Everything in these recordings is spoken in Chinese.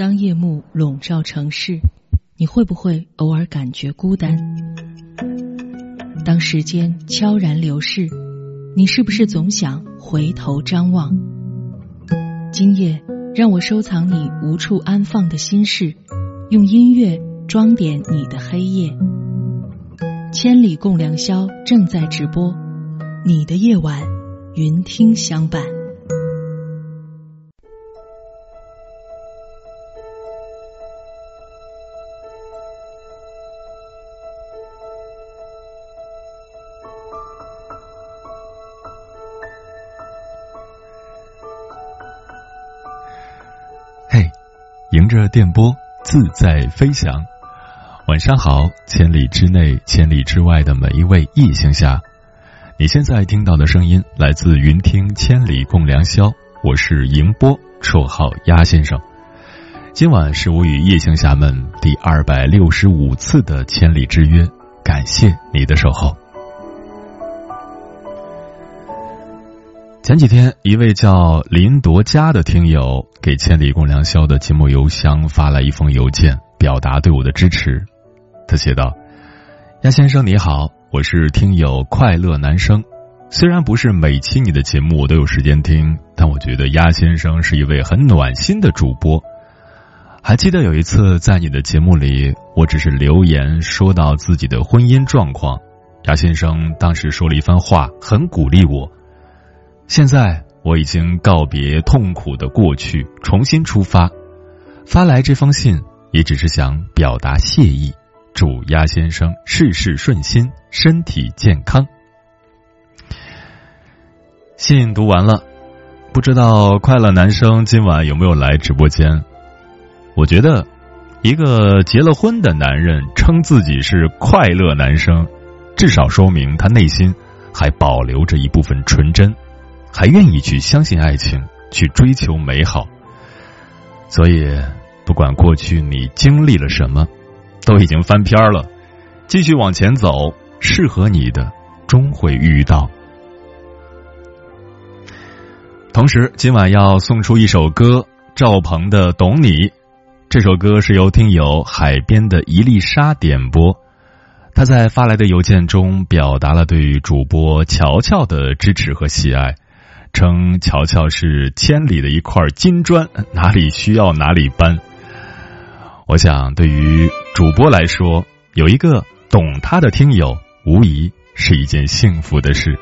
当夜幕笼罩城市，你会不会偶尔感觉孤单？当时间悄然流逝，你是不是总想回头张望？今夜，让我收藏你无处安放的心事，用音乐装点你的黑夜。千里共良宵正在直播，你的夜晚，云听相伴。着电波自在飞翔，晚上好，千里之内、千里之外的每一位异性侠，你现在听到的声音来自云听千里共良宵，我是迎波，绰号鸭先生。今晚是我与异性侠们第二百六十五次的千里之约，感谢你的守候。前几天，一位叫林铎佳的听友给《千里共良宵》的节目邮箱发来一封邮件，表达对我的支持。他写道：“鸭先生你好，我是听友快乐男生。虽然不是每期你的节目我都有时间听，但我觉得鸭先生是一位很暖心的主播。还记得有一次在你的节目里，我只是留言说到自己的婚姻状况，鸭先生当时说了一番话，很鼓励我。”现在我已经告别痛苦的过去，重新出发。发来这封信也只是想表达谢意，祝鸭先生事事顺心，身体健康。信读完了，不知道快乐男生今晚有没有来直播间？我觉得，一个结了婚的男人称自己是快乐男生，至少说明他内心还保留着一部分纯真。还愿意去相信爱情，去追求美好。所以，不管过去你经历了什么，都已经翻篇了。继续往前走，适合你的终会遇到。同时，今晚要送出一首歌，赵鹏的《懂你》。这首歌是由听友海边的一粒沙点播。他在发来的邮件中表达了对于主播乔乔的支持和喜爱。称乔乔是千里的一块金砖，哪里需要哪里搬。我想，对于主播来说，有一个懂他的听友，无疑是一件幸福的事。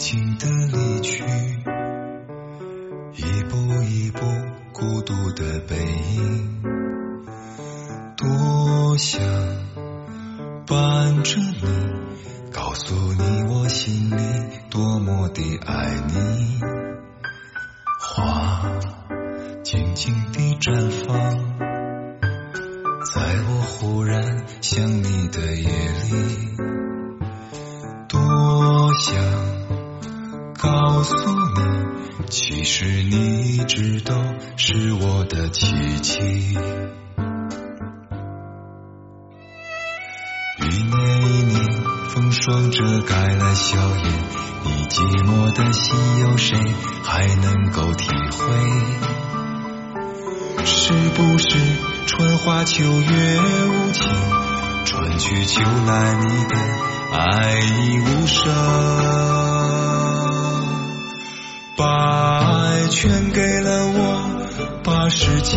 轻轻的离去一步一步孤独的背影。多想伴着你告诉你我心里多么的爱你。花静静地绽放在我忽然想你的夜里。多想告诉你其实你一直都是我的奇迹。一年一年风霜遮盖了笑颜你寂寞的心有谁还能够体会？是不是春花秋月无情春去秋来你的爱已无声？把爱全给了我把世界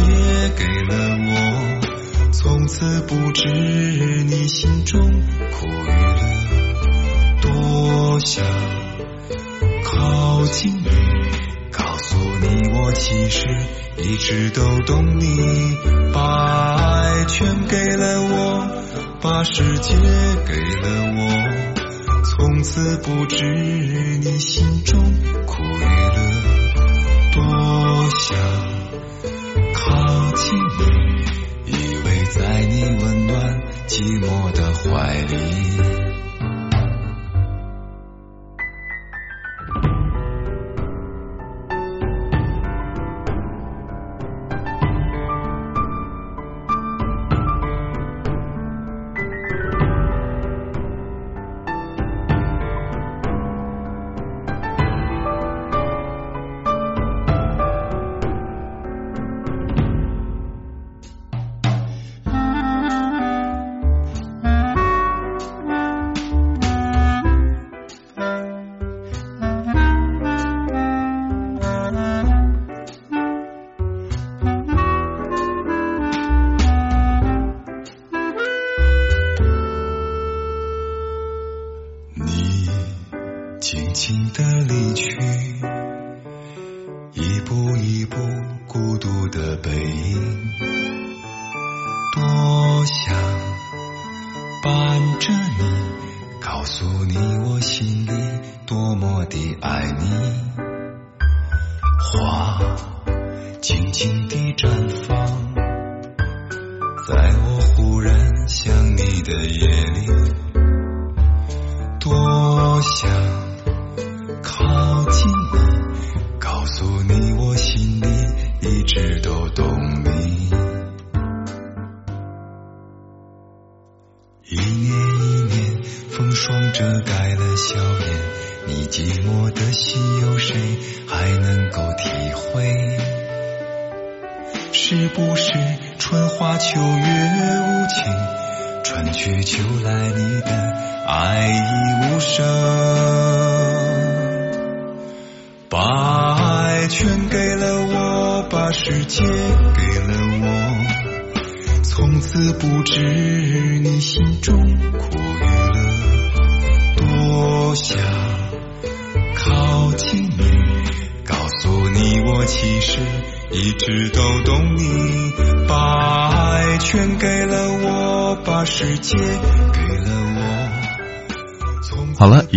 给了我从此不知你心中苦与乐。多想靠近你告诉你我其实一直都懂你。把爱全给了我把世界给了我。从此不知你心中苦与乐多想靠近你依偎在你温暖寂寞的怀里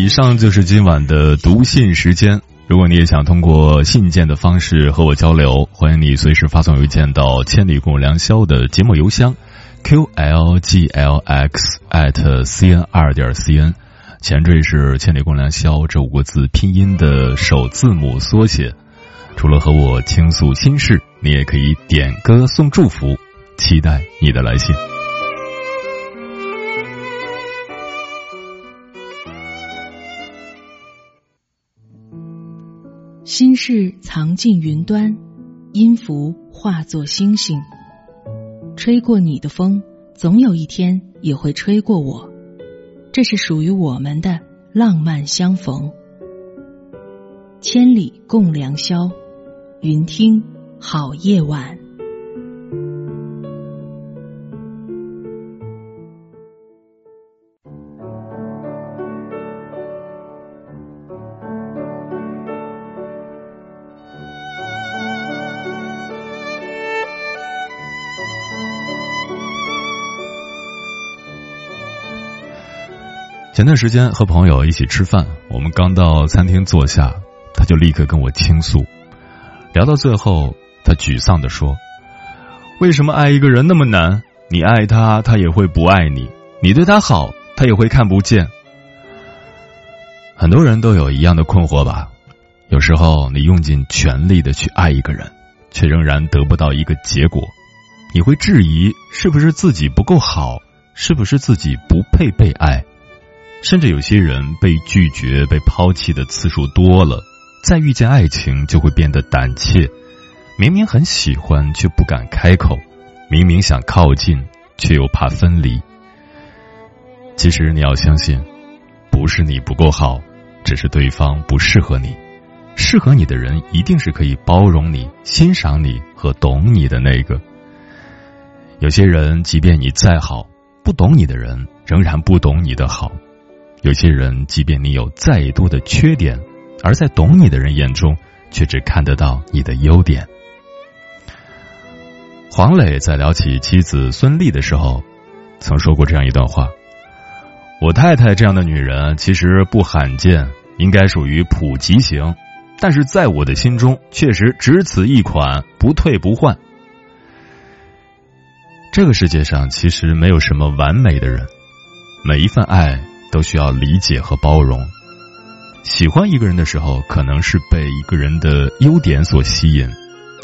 以上就是今晚的读信时间。如果你也想通过信件的方式和我交流，欢迎你随时发送邮件到“千里共良宵”的节目邮箱 qlglx at cn 二点 cn，前缀是“千里共良宵”这五个字拼音的首字母缩写。除了和我倾诉心事，你也可以点歌送祝福，期待你的来信。心事藏进云端，音符化作星星。吹过你的风，总有一天也会吹过我。这是属于我们的浪漫相逢。千里共良宵，云听好夜晚。前段时间和朋友一起吃饭，我们刚到餐厅坐下，他就立刻跟我倾诉。聊到最后，他沮丧地说：“为什么爱一个人那么难？你爱他，他也会不爱你；你对他好，他也会看不见。”很多人都有一样的困惑吧？有时候你用尽全力的去爱一个人，却仍然得不到一个结果，你会质疑是不是自己不够好，是不是自己不配被爱？甚至有些人被拒绝、被抛弃的次数多了，再遇见爱情就会变得胆怯。明明很喜欢，却不敢开口；明明想靠近，却又怕分离。其实你要相信，不是你不够好，只是对方不适合你。适合你的人，一定是可以包容你、欣赏你和懂你的那个。有些人，即便你再好，不懂你的人仍然不懂你的好。有些人，即便你有再多的缺点，而在懂你的人眼中，却只看得到你的优点。黄磊在聊起妻子孙俪的时候，曾说过这样一段话：“我太太这样的女人其实不罕见，应该属于普及型，但是在我的心中，确实只此一款，不退不换。”这个世界上其实没有什么完美的人，每一份爱。都需要理解和包容。喜欢一个人的时候，可能是被一个人的优点所吸引，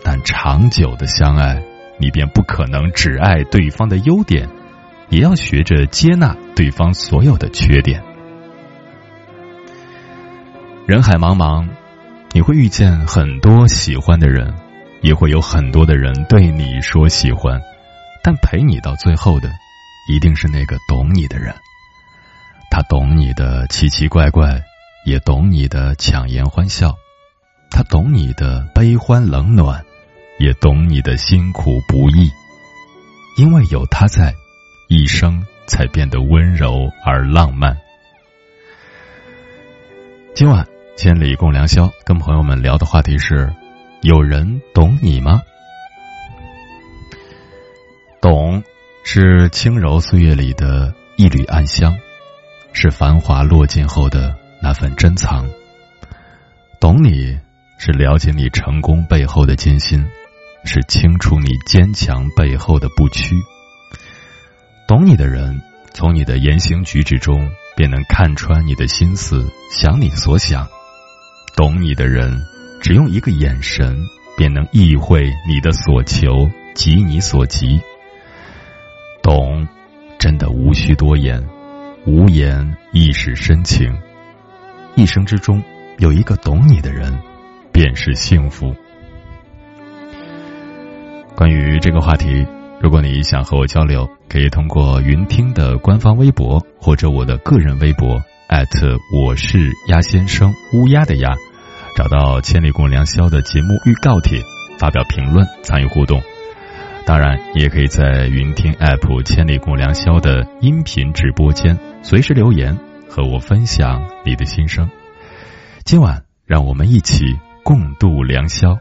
但长久的相爱，你便不可能只爱对方的优点，也要学着接纳对方所有的缺点。人海茫茫，你会遇见很多喜欢的人，也会有很多的人对你说喜欢，但陪你到最后的，一定是那个懂你的人。他懂你的奇奇怪怪，也懂你的强颜欢笑；他懂你的悲欢冷暖，也懂你的辛苦不易。因为有他在，一生才变得温柔而浪漫。今晚千里共良宵，跟朋友们聊的话题是：有人懂你吗？懂，是轻柔岁月里的一缕暗香，是繁华落尽后的那份珍藏。懂你，是了解你成功背后的艰辛，是清楚你坚强背后的不屈。懂你的人，从你的言行举止中便能看穿你的心思，想你所想。懂你的人，只用一个眼神，便能意会你的所求，急你所急。懂，真的无需多言，无言亦是深情。一生之中。有一个懂你的人，便是幸福。关于这个话题，如果你想和我交流，可以通过云听的官方微博或者我的个人微博我是鸭先生乌鸦的鸭，找到《千里共良宵》的节目预告帖，发表评论参与互动。当然，也可以在云听 App《千里共良宵》的音频直播间随时留言和我分享你的心声。今晚，让我们一起共度良宵。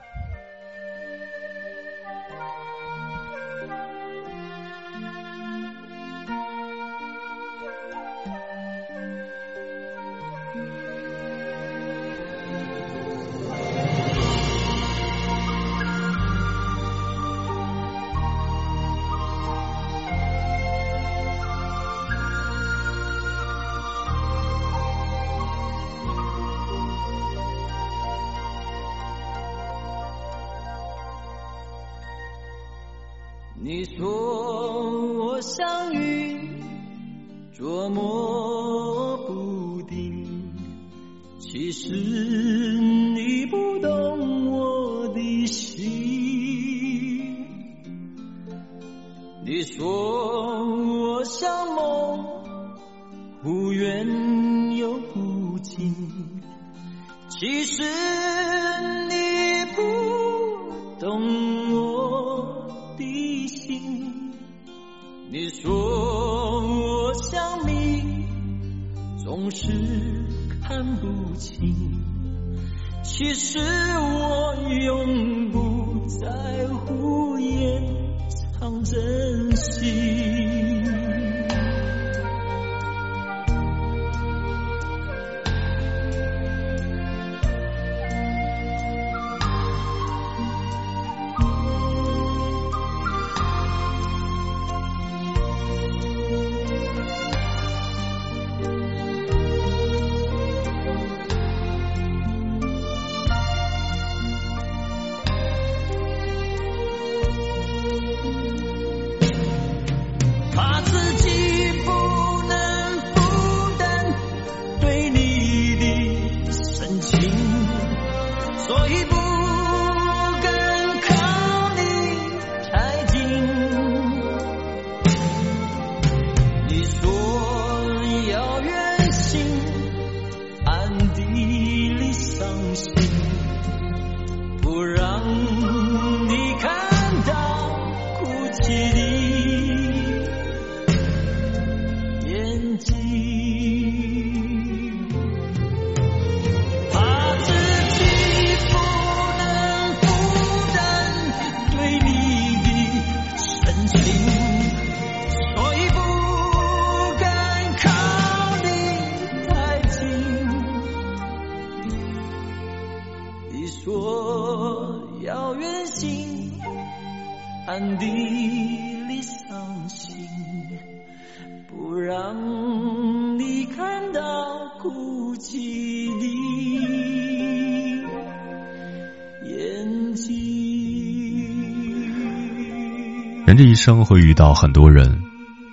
这一生会遇到很多人，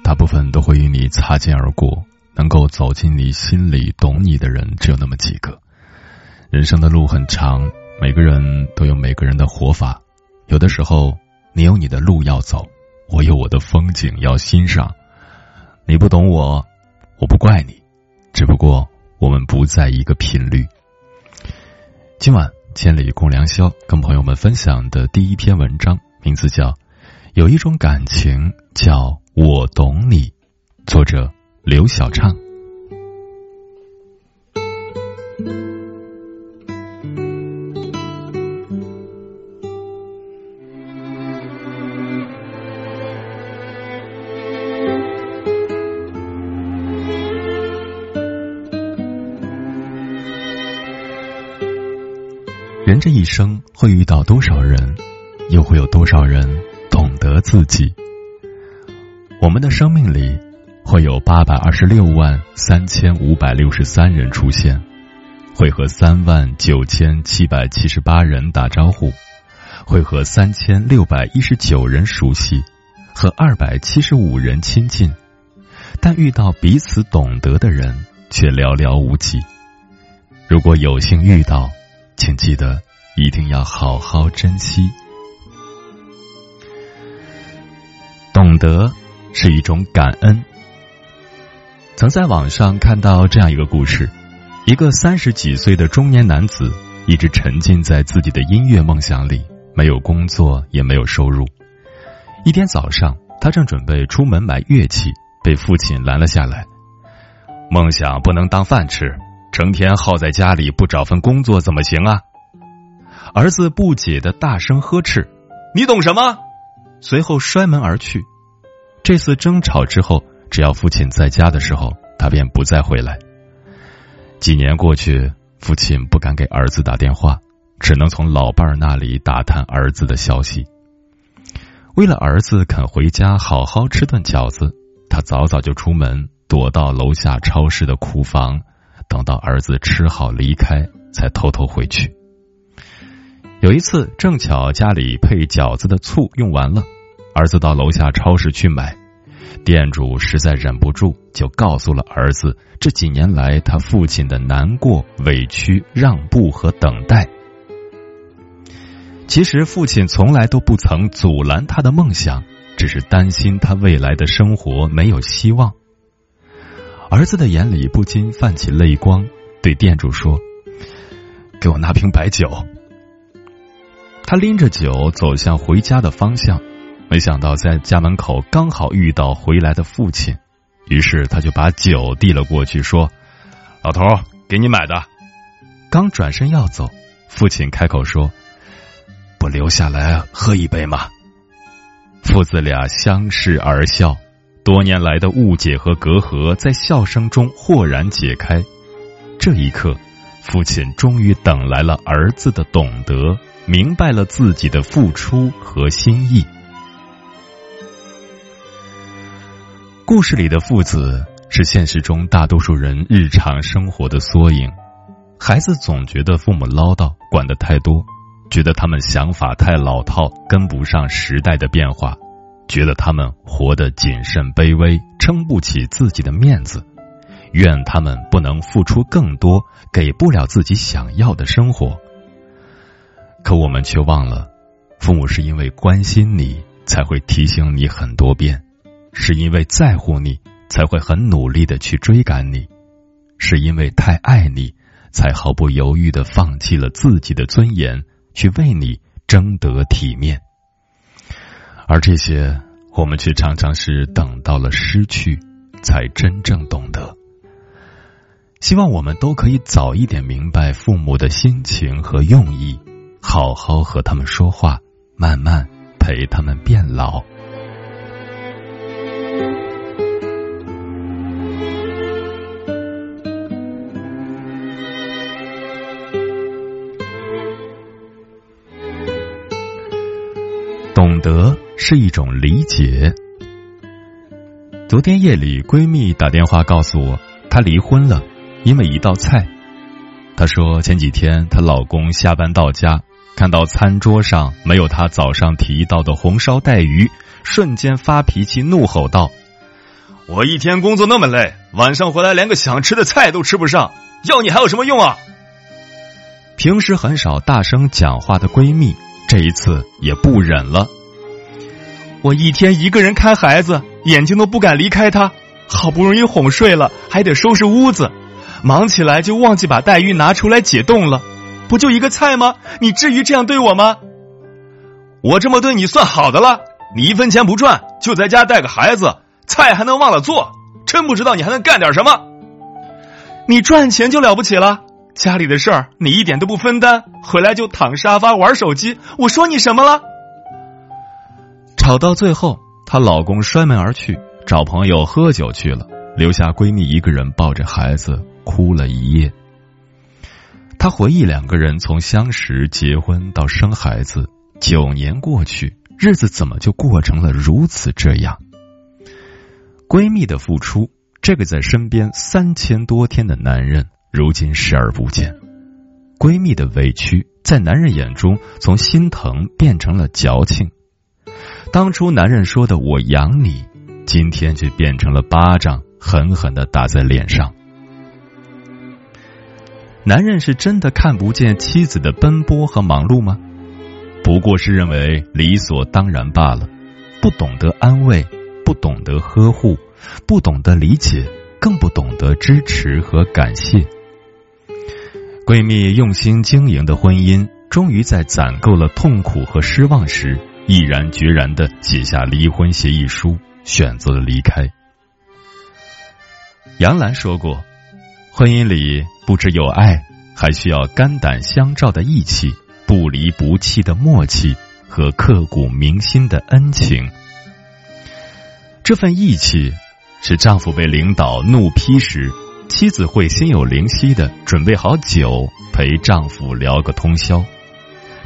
大部分都会与你擦肩而过。能够走进你心里、懂你的人，只有那么几个。人生的路很长，每个人都有每个人的活法。有的时候，你有你的路要走，我有我的风景要欣赏。你不懂我，我不怪你，只不过我们不在一个频率。今晚千里共良宵，跟朋友们分享的第一篇文章，名字叫。有一种感情叫我懂你作者刘晓畅。人这一生会遇到多少人又会有多少人得自己？我们的生命里会有八百二十六万三千五百六十三人出现，会和三万九千七百七十八人打招呼，会和三千六百一十九人熟悉，和二百七十五人亲近，但遇到彼此懂得的人却寥寥无几。如果有幸遇到，请记得一定要好好珍惜。懂得是一种感恩。曾在网上看到这样一个故事：一个三十几岁的中年男子，一直沉浸在自己的音乐梦想里，没有工作，也没有收入。一天早上，他正准备出门买乐器，被父亲拦了下来：“梦想不能当饭吃。”成天耗在家里不找份工作怎么行啊？儿子不解的大声呵斥：“你懂什么？”随后摔门而去。这次争吵之后，只要父亲在家的时候，他便不再回来。几年过去，父亲不敢给儿子打电话，只能从老伴儿那里打探儿子的消息。为了儿子肯回家好好吃顿饺子，他早早就出门，躲到楼下超市的库房。等到儿子吃好离开，才偷偷回去。有一次，正巧家里配饺子的醋用完了，儿子到楼下超市去买，店主实在忍不住，就告诉了儿子这几年来他父亲的难过、委屈、让步和等待。其实，父亲从来都不曾阻拦他的梦想，只是担心他未来的生活没有希望。儿子的眼里不禁泛起泪光，对店主说：“给我拿瓶白酒。”他拎着酒走向回家的方向，没想到在家门口刚好遇到回来的父亲，于是他就把酒递了过去，说：“老头，给你买的。”刚转身要走，父亲开口说：“不留下来喝一杯吗？”父子俩相视而笑。多年来的误解和隔阂在笑声中豁然解开。这一刻，父亲终于等来了儿子的懂得，明白了自己的付出和心意。故事里的父子是现实中大多数人日常生活的缩影。孩子总觉得父母唠叨，管得太多，觉得他们想法太老套，跟不上时代的变化。觉得他们活得谨慎卑微，撑不起自己的面子，怨他们不能付出更多，给不了自己想要的生活。可我们却忘了，父母是因为关心你，才会提醒你很多遍；是因为在乎你，才会很努力的去追赶你；是因为太爱你，才毫不犹豫的放弃了自己的尊严，去为你争得体面。而这些，我们却常常是等到了失去，才真正懂得。希望我们都可以早一点明白父母的心情和用意，好好和他们说话，慢慢陪他们变老。懂得。是一种理解。昨天夜里，闺蜜打电话告诉我，她离婚了，因为一道菜。她说前几天她老公下班到家，看到餐桌上没有她早上提到的红烧带鱼，瞬间发脾气，怒吼道：“我一天工作那么累，晚上回来连个想吃的菜都吃不上，要你还有什么用啊？”平时很少大声讲话的闺蜜，这一次也不忍了。我一天一个人看孩子，眼睛都不敢离开他。好不容易哄睡了，还得收拾屋子，忙起来就忘记把带鱼拿出来解冻了。不就一个菜吗？你至于这样对我吗？我这么对你算好的了。你一分钱不赚，就在家带个孩子，菜还能忘了做，真不知道你还能干点什么。你赚钱就了不起了，家里的事儿你一点都不分担，回来就躺沙发玩手机。我说你什么了？吵到最后，她老公摔门而去，找朋友喝酒去了，留下闺蜜一个人抱着孩子哭了一夜。他回忆两个人从相识、结婚到生孩子，九年过去，日子怎么就过成了如此这样？闺蜜的付出，这个在身边三千多天的男人，如今视而不见；闺蜜的委屈，在男人眼中从心疼变成了矫情。当初男人说的“我养你”，今天却变成了巴掌，狠狠的打在脸上。男人是真的看不见妻子的奔波和忙碌吗？不过是认为理所当然罢了，不懂得安慰。不懂得呵护，不懂得理解，更不懂得支持和感谢。闺蜜用心经营的婚姻，终于在攒够了痛苦和失望时，毅然决然的写下离婚协议书，选择了离开。杨澜说过：“婚姻里不只有爱，还需要肝胆相照的义气，不离不弃的默契和刻骨铭心的恩情。”这份义气，是丈夫被领导怒批时，妻子会心有灵犀的准备好酒陪丈夫聊个通宵；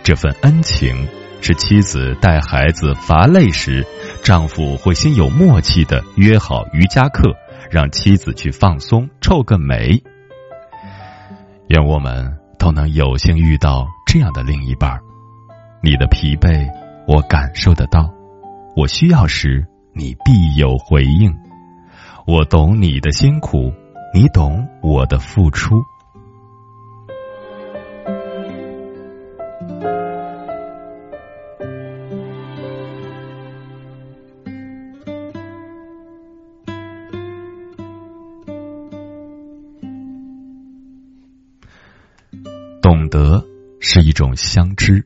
这份恩情，是妻子带孩子乏累时，丈夫会心有默契的约好瑜伽课，让妻子去放松臭个美。愿我们都能有幸遇到这样的另一半你的疲惫，我感受得到；我需要时。你必有回应，我懂你的辛苦，你懂我的付出。是一种相知。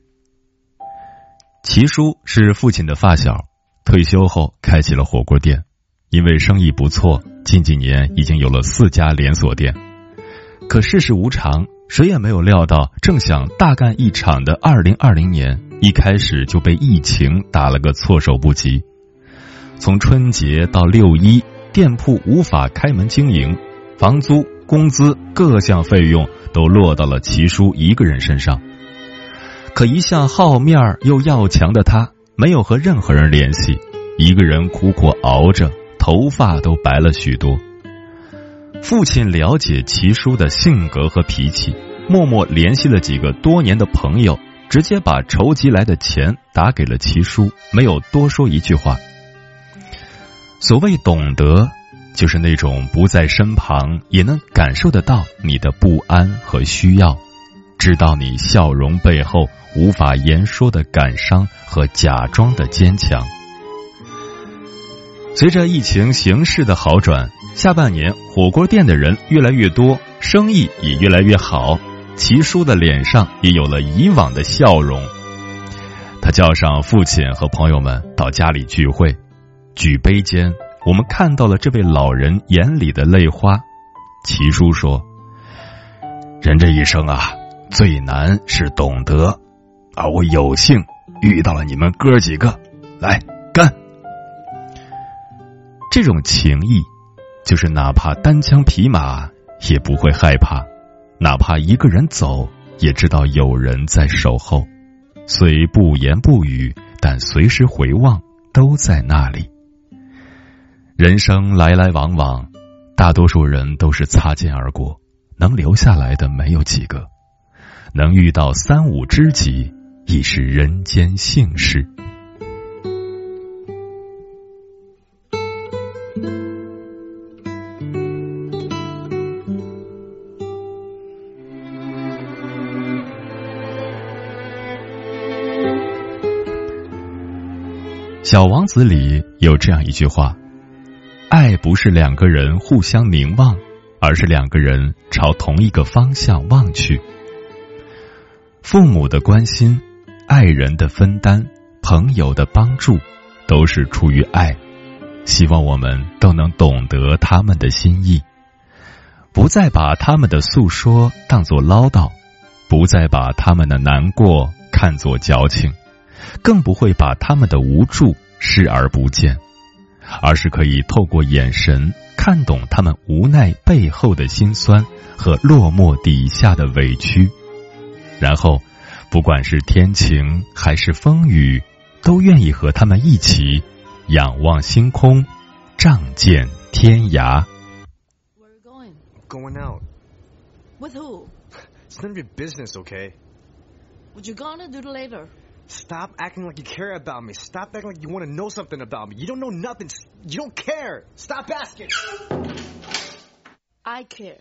齐叔是父亲的发小。退休后开起了火锅店，因为生意不错，近几年已经有了四家连锁店。可世事无常，谁也没有料到，正想大干一场的二零二零年，一开始就被疫情打了个措手不及。从春节到六一，店铺无法开门经营，房租、工资各项费用都落到了齐叔一个人身上。可一向好面儿又要强的他。没有和任何人联系，一个人苦苦熬着，头发都白了许多。父亲了解齐叔的性格和脾气，默默联系了几个多年的朋友，直接把筹集来的钱打给了齐叔，没有多说一句话。所谓懂得，就是那种不在身旁也能感受得到你的不安和需要。知道你笑容背后无法言说的感伤和假装的坚强。随着疫情形势的好转，下半年火锅店的人越来越多，生意也越来越好。齐叔的脸上也有了以往的笑容。他叫上父亲和朋友们到家里聚会，举杯间，我们看到了这位老人眼里的泪花。齐叔说：“人这一生啊。”最难是懂得，而我有幸遇到了你们哥几个，来干！这种情谊，就是哪怕单枪匹马也不会害怕，哪怕一个人走也知道有人在守候，虽不言不语，但随时回望都在那里。人生来来往往，大多数人都是擦肩而过，能留下来的没有几个。能遇到三五知己，已是人间幸事。小王子里有这样一句话：“爱不是两个人互相凝望，而是两个人朝同一个方向望去。”父母的关心、爱人的分担、朋友的帮助，都是出于爱。希望我们都能懂得他们的心意，不再把他们的诉说当作唠叨，不再把他们的难过看作矫情，更不会把他们的无助视而不见，而是可以透过眼神看。懂他们无奈背后的辛酸和落寞底下的委屈，然后，不管是天晴还是风雨，都愿意和他们一起仰望星空，仗剑天涯。Where are you going? Going out. With who? It's none of your business, okay? What you gonna do later? Stop acting like you care about me. Stop acting like you want to know something about me. You don't know nothing. You don't care. Stop asking. I care.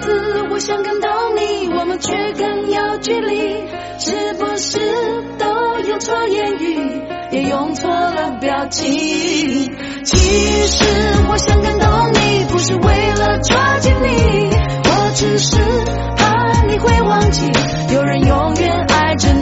次我想感动你，我们却更有距离，是不是都用错言语，也用错了表情？其实我想感动你，不是为了抓紧你，我只是怕你会忘记，有人永远爱着你。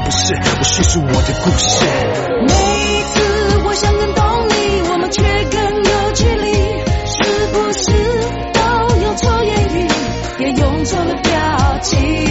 不是。我叙述我的故事。每次我想更懂你，我们却更有距离，是不是都用错言语，也用错了表情？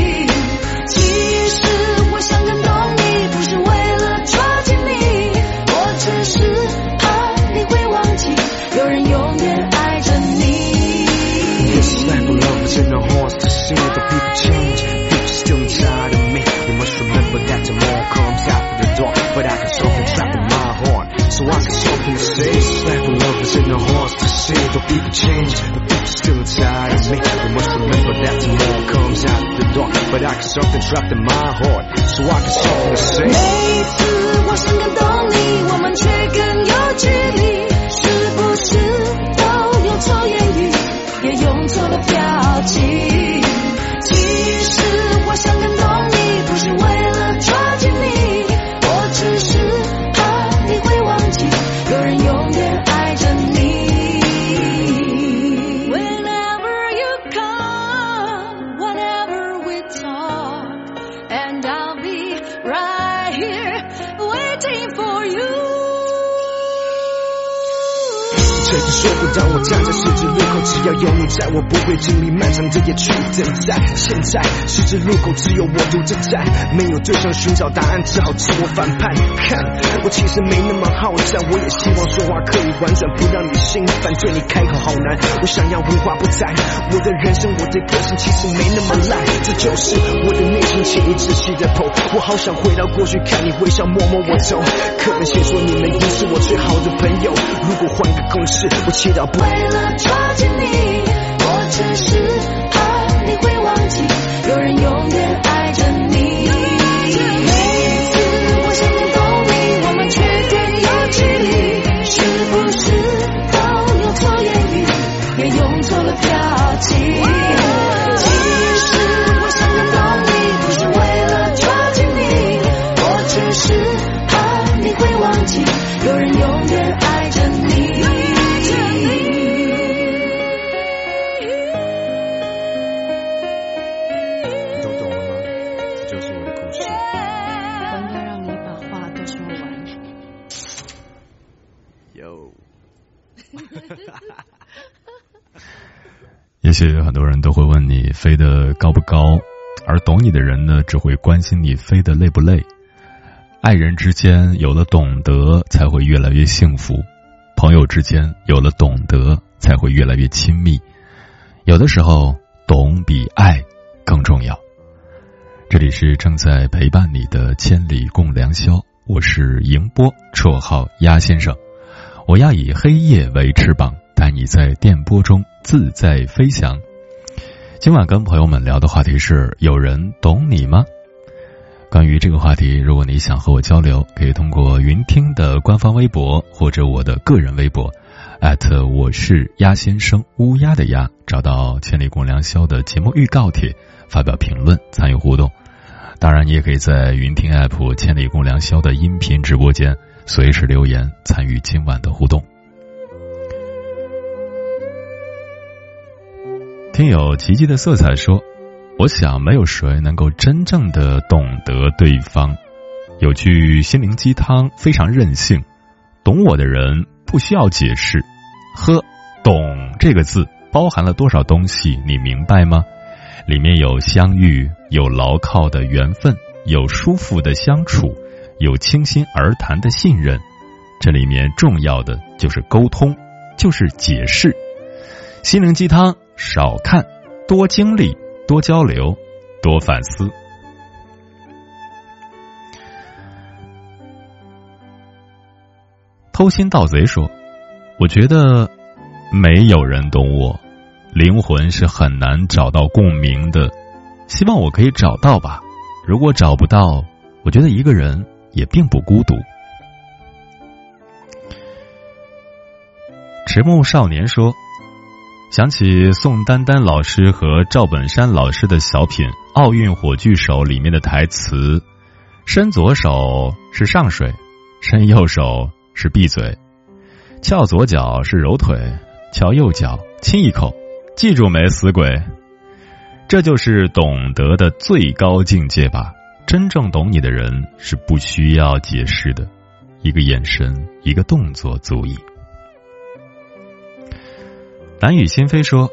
in the hearts to see the people change. The people still inside of me. You must remember that tomorrow comes after the dark. But I got something trapped in my heart. So I got something to say. 每次我想更懂你，我们却更有距离， 说不到我站在十字路口，只要有你在，我不会经历漫长的夜去等待。现在十字路口只有我独自站，没有对象寻找答案，只好自我反叛。看，我其实没那么好战，我也希望说话可以婉转，不让你心烦。对你开口好难，我想要无话不谈。我的人生，我的个性其实没那么烂，这就是我的内心，请你仔细的剖。我好想回到过去，看你微笑，摸摸我头。可能先说你们已是我最好的朋友，如果换个公式，不祈祷。为了抓紧你，我只是多人都会问你飞得高不高，而懂你的人呢，只会关心你飞得累不累。爱人之间有了懂得，才会越来越幸福；朋友之间有了懂得，才会越来越亲密。有的时候，懂比爱更重要。这里是正在陪伴你的千里共良宵，我是迎波，绰号鸭先生。我要以黑夜为翅膀，带你在电波中自在飞翔。今晚跟朋友们聊的话题是：有人懂你吗？关于这个话题，如果你想和我交流，可以通过云听的官方微博或者我的个人微博，艾特我是鸭先生乌鸦的鸭，找到千里共良宵的节目预告帖，发表评论参与互动。当然，你也可以在云听 app 千里共良宵的音频直播间随时留言参与今晚的互动。听友奇迹的色彩说：“我想没有谁能够真正的懂得对方。有句心灵鸡汤非常任性，懂我的人不需要解释。呵，懂这个字包含了多少东西？你明白吗？里面有相遇，有牢靠的缘分，有舒服的相处，有倾心而谈的信任。这里面重要的就是沟通，就是解释。心灵鸡汤。”少看，多经历，多交流，多反思。偷心盗贼说：“我觉得没有人懂我，灵魂是很难找到共鸣的。希望我可以找到吧。如果找不到，我觉得一个人也并不孤独。”迟暮少年说。想起宋丹丹老师和赵本山老师的小品《奥运火炬手》里面的台词：“伸左手是上水，伸右手是闭嘴，翘左脚是揉腿，翘右脚亲一口。记住没，死鬼？这就是懂得的最高境界吧。真正懂你的人是不需要解释的，一个眼神，一个动作足矣。”蓝雨心飞说：“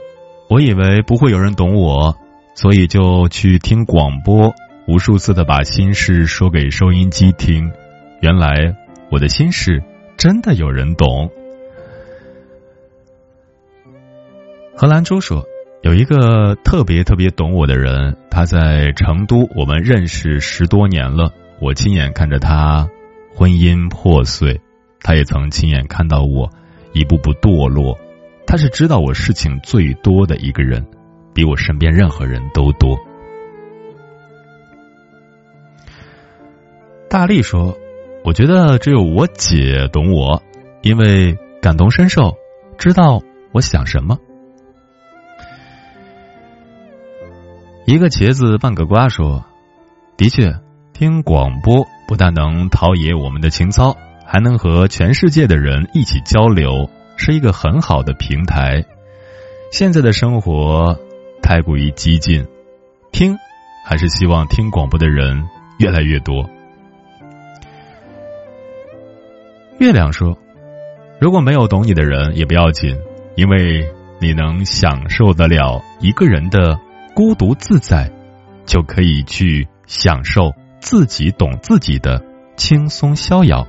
我以为不会有人懂我，所以就去听广播，无数次的把心事说给收音机听。原来我的心事真的有人懂。”荷兰猪说：“有一个特别特别懂我的人，他在成都，我们认识十多年了。我亲眼看着他婚姻破碎，他也曾亲眼看到我一步步堕落。”他是知道我事情最多的一个人，比我身边任何人都多。大力说：“我觉得只有我姐懂我，因为感同身受，知道我想什么。”一个茄子半个瓜说：“的确，听广播不但能陶冶我们的情操，还能和全世界的人一起交流。”是一个很好的平台。现在的生活太过于激进，听还是希望听广播的人越来越多。月亮说：“如果没有懂你的人也不要紧，因为你能享受得了一个人的孤独自在，就可以去享受自己懂自己的轻松逍遥。”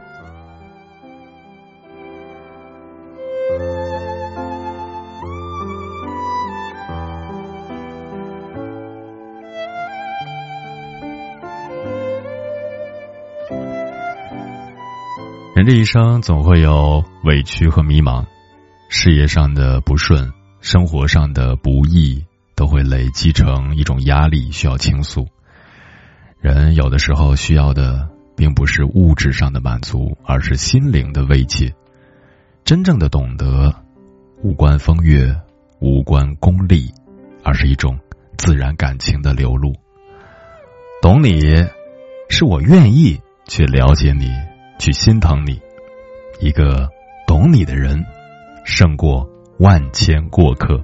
人这一生总会有委屈和迷茫，事业上的不顺，生活上的不易，都会累积成一种压力，需要倾诉。人有的时候需要的，并不是物质上的满足，而是心灵的慰藉。真正的懂得，无关风月，无关功利，而是一种自然感情的流露。懂你，是我愿意去了解你。去心疼你，一个懂你的人，胜过万千过客。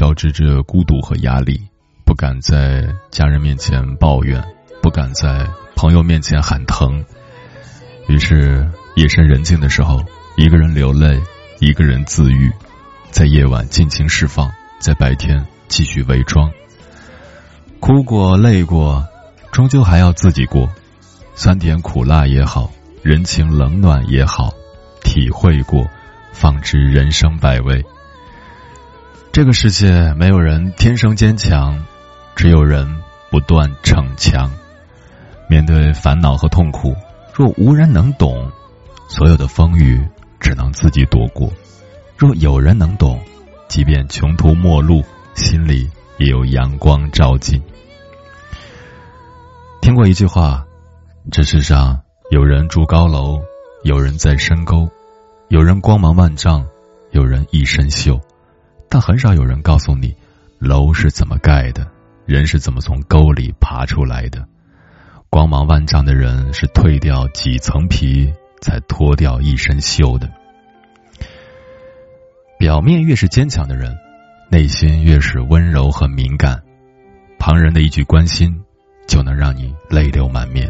交织着孤独和压力，不敢在家人面前抱怨，不敢在朋友面前喊疼。于是夜深人静的时候，一个人流泪，一个人自愈，在夜晚尽情释放，在白天继续伪装。哭过、累过，终究还要自己过。酸甜苦辣也好，人情冷暖也好，体会过，方知人生百味。这个世界没有人天生坚强，只有人不断逞强。面对烦恼和痛苦，若无人能懂，所有的风雨只能自己躲过；若有人能懂，即便穷途末路，心里也有阳光照进。听过一句话：这世上有人住高楼，有人在深沟，有人光芒万丈，有人一身锈。但很少有人告诉你，楼是怎么盖的，人是怎么从沟里爬出来的。光芒万丈的人是蜕掉几层皮，才脱掉一身锈的。表面越是坚强的人，内心越是温柔和敏感。旁人的一句关心，就能让你泪流满面；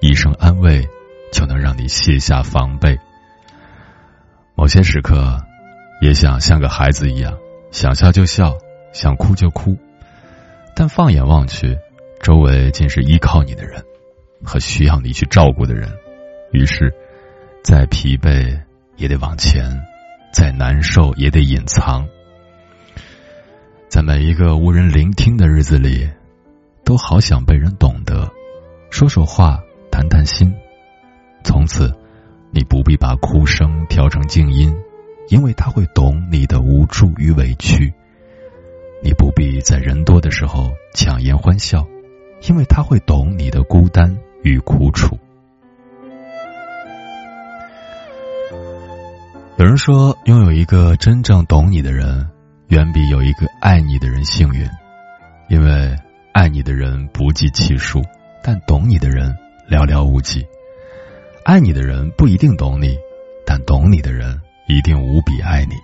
一声安慰，就能让你卸下防备。某些时刻，也想像个孩子一样，想笑就笑，想哭就哭。但放眼望去，周围尽是依靠你的人和需要你去照顾的人。于是，再疲惫也得往前，再难受也得隐藏。在每一个无人聆听的日子里，都好想被人懂得，说说话，谈谈心。从此，你不必把哭声调成静音。因为他会懂你的无助与委屈，你不必在人多的时候强颜欢笑，因为他会懂你的孤单与苦楚。有人说，拥有一个真正懂你的人，远比有一个爱你的人幸运，因为爱你的人不计其数，但懂你的人寥寥无几。爱你的人不一定懂你，但懂你的人。一定无比爱你，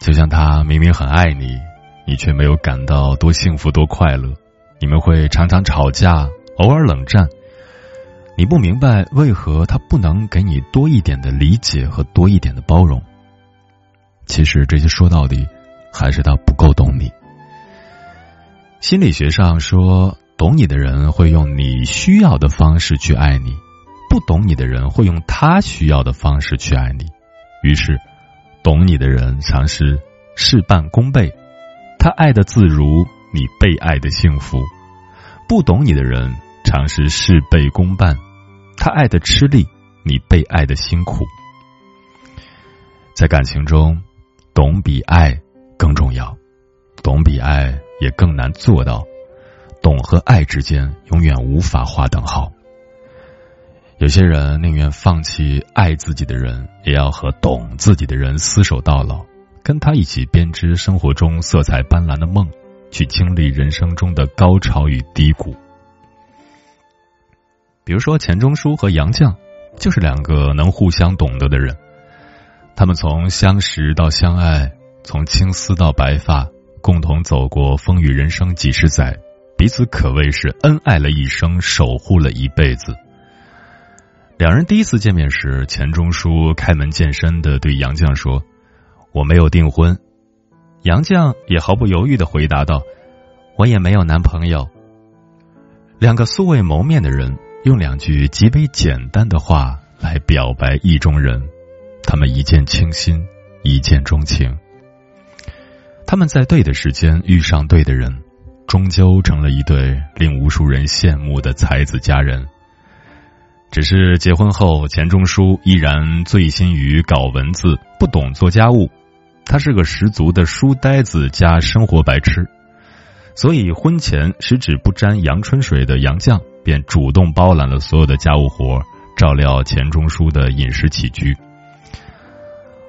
就像他明明很爱你，你却没有感到多幸福多快乐。你们会常常吵架，偶尔冷战，你不明白为何他不能给你多一点的理解和多一点的包容。其实这些说到底，还是他不够懂你。心理学上说，懂你的人会用你需要的方式去爱你，不懂你的人会用他需要的方式去爱你。于是，懂你的人尝试事半功倍，他爱的自如，你被爱的幸福；不懂你的人尝试事倍功半。他爱的吃力，你被爱的辛苦。在感情中，懂比爱更重要，懂比爱也更难做到。懂和爱之间永远无法划等号。有些人宁愿放弃爱自己的人，也要和懂自己的人厮守到老，跟他一起编织生活中色彩斑斓的梦，去经历人生中的高潮与低谷。比如说，钱钟书和杨绛就是两个能互相懂得的人。他们从相识到相爱，从青丝到白发，共同走过风雨人生几十载，彼此可谓是恩爱了一生，守护了一辈子。两人第一次见面时，钱钟书开门见山的对杨绛说：“我没有订婚。”杨绛也毫不犹豫的回答道：“我也没有男朋友。”两个素未谋面的人。用两句极为简单的话来表白意中人，他们一见倾心，一见钟情。他们在对的时间遇上对的人，终究成了一对令无数人羡慕的才子佳人。只是结婚后，钱钟书依然醉心于搞文字，不懂做家务。他是个十足的书呆子加生活白痴，所以婚前十指不沾阳春水的杨绛。便主动包揽了所有的家务活，照料钱钟书的饮食起居。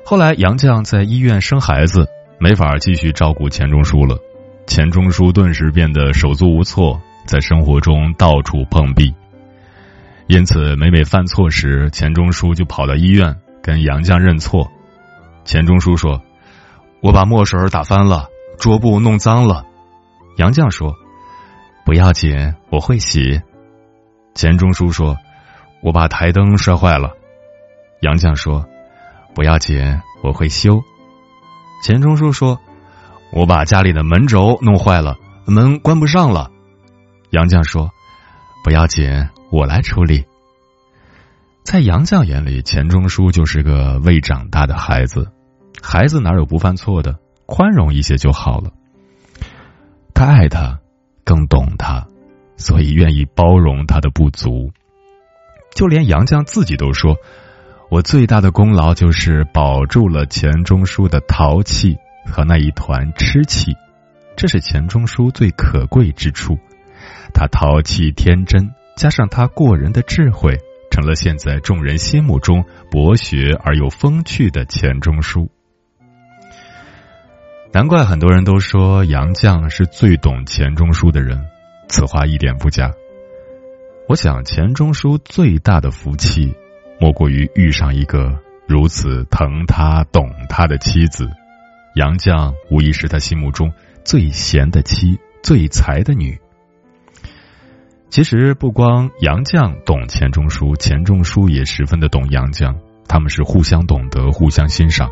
后来杨绛在医院生孩子，没法继续照顾钱钟书了，钱钟书顿时变得手足无措，在生活中到处碰壁。因此，每每犯错时，钱钟书就跑到医院跟杨绛认错。钱钟书说：“我把墨水打翻了，桌布弄脏了。”杨绛说：“不要紧，我会洗。”钱钟书说：“我把台灯摔坏了。”杨绛说：“不要紧，我会修。”钱钟书说：“我把家里的门轴弄坏了，门关不上了。”杨绛说：“不要紧，我来处理。”在杨绛眼里，钱钟书就是个未长大的孩子，孩子哪有不犯错的？宽容一些就好了。他爱他，更懂他。所以愿意包容他的不足，就连杨绛自己都说：“我最大的功劳就是保住了钱钟书的淘气和那一团痴气，这是钱钟书最可贵之处。他淘气天真，加上他过人的智慧，成了现在众人心目中博学而又风趣的钱钟书。难怪很多人都说杨绛是最懂钱钟书的人。”此话一点不假。我想钱钟书最大的福气，莫过于遇上一个如此疼他、懂他的妻子。杨绛无疑是他心目中最贤的妻、最才的女。其实不光杨绛懂钱钟书，钱钟书也十分的懂杨绛，他们是互相懂得、互相欣赏。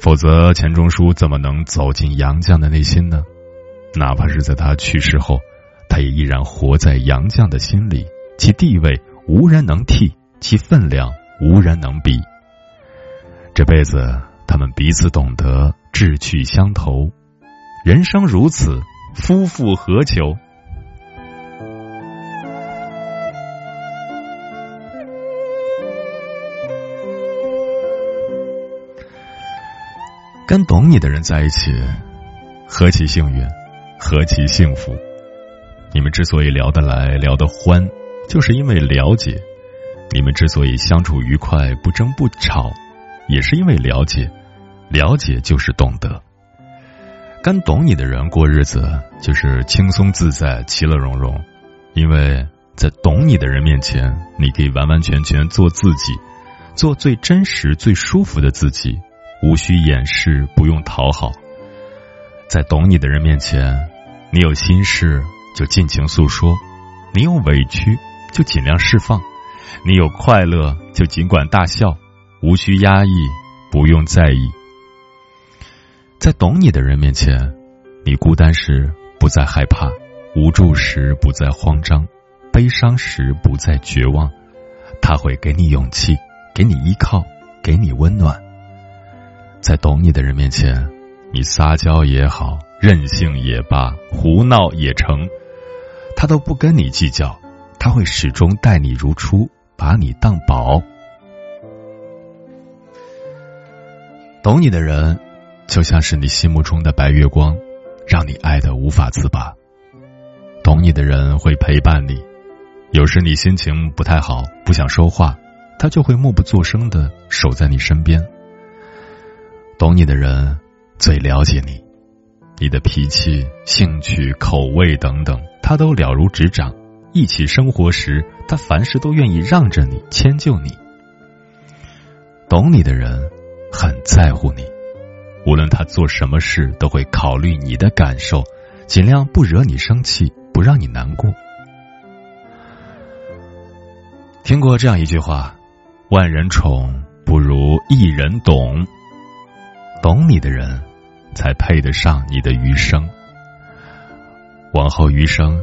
否则，钱钟书怎么能走进杨绛的内心呢？哪怕是在他去世后。他也依然活在杨绛的心里，其地位无人能替，其分量无人能比。这辈子，他们彼此懂得，志趣相投。人生如此，夫复何求？跟懂你的人在一起，何其幸运，何其幸福！你们之所以聊得来、聊得欢，就是因为了解；你们之所以相处愉快、不争不吵，也是因为了解。了解就是懂得。跟懂你的人过日子，就是轻松自在、其乐融融。因为在懂你的人面前，你可以完完全全做自己，做最真实、最舒服的自己，无需掩饰，不用讨好。在懂你的人面前，你有心事。就尽情诉说，你有委屈就尽量释放；你有快乐就尽管大笑，无需压抑，不用在意。在懂你的人面前，你孤单时不再害怕，无助时不再慌张，悲伤时不再绝望。他会给你勇气，给你依靠，给你温暖。在懂你的人面前，你撒娇也好，任性也罢，胡闹也成，他都不跟你计较。他会始终待你如初，把你当宝。懂你的人，就像是你心目中的白月光，让你爱的无法自拔。懂你的人会陪伴你。有时你心情不太好，不想说话，他就会默不作声的守在你身边。懂你的人最了解你，你的脾气、兴趣、口味等等，他都了如指掌。一起生活时，他凡事都愿意让着你，迁就你。懂你的人很在乎你，无论他做什么事，都会考虑你的感受，尽量不惹你生气，不让你难过。听过这样一句话：“万人宠不如一人懂。”懂你的人，才配得上你的余生。往后余生，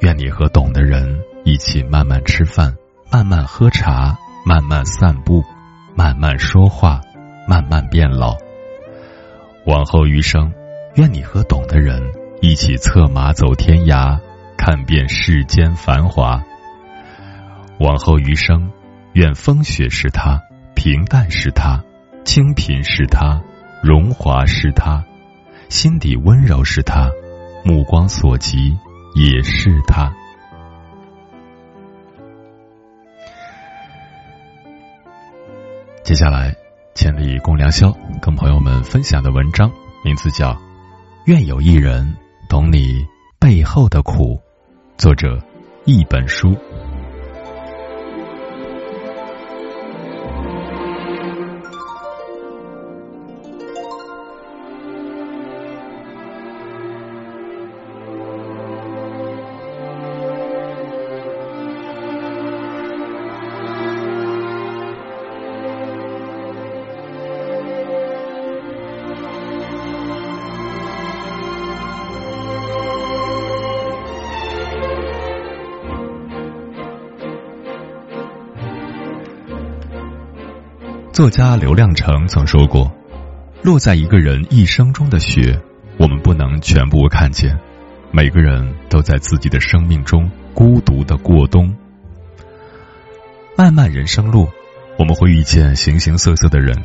愿你和懂的人一起慢慢吃饭，慢慢喝茶，慢慢散步，慢慢说话，慢慢变老。往后余生，愿你和懂的人一起策马走天涯，看遍世间繁华。往后余生，愿风雪是他，平淡是他，清贫是他，荣华是他，心底温柔是他，目光所及也是他。接下来，千里共良宵跟朋友们分享的文章名字叫《愿有一人懂你背后的苦》，作者一本书。作家刘亮程曾说过：“落在一个人一生中的雪，我们不能全部看见。每个人都在自己的生命中孤独的过冬。漫漫人生路，我们会遇见形形色色的人，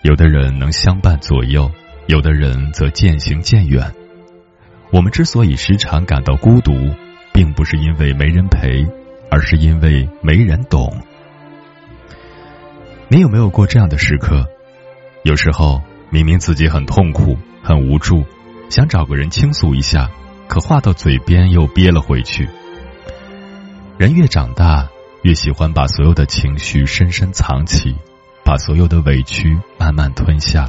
有的人能相伴左右，有的人则渐行渐远。我们之所以时常感到孤独，并不是因为没人陪，而是因为没人懂。”你有没有过这样的时刻？有时候明明自己很痛苦、很无助，想找个人倾诉一下，可话到嘴边又憋了回去。人越长大，越喜欢把所有的情绪深深藏起，把所有的委屈慢慢吞下，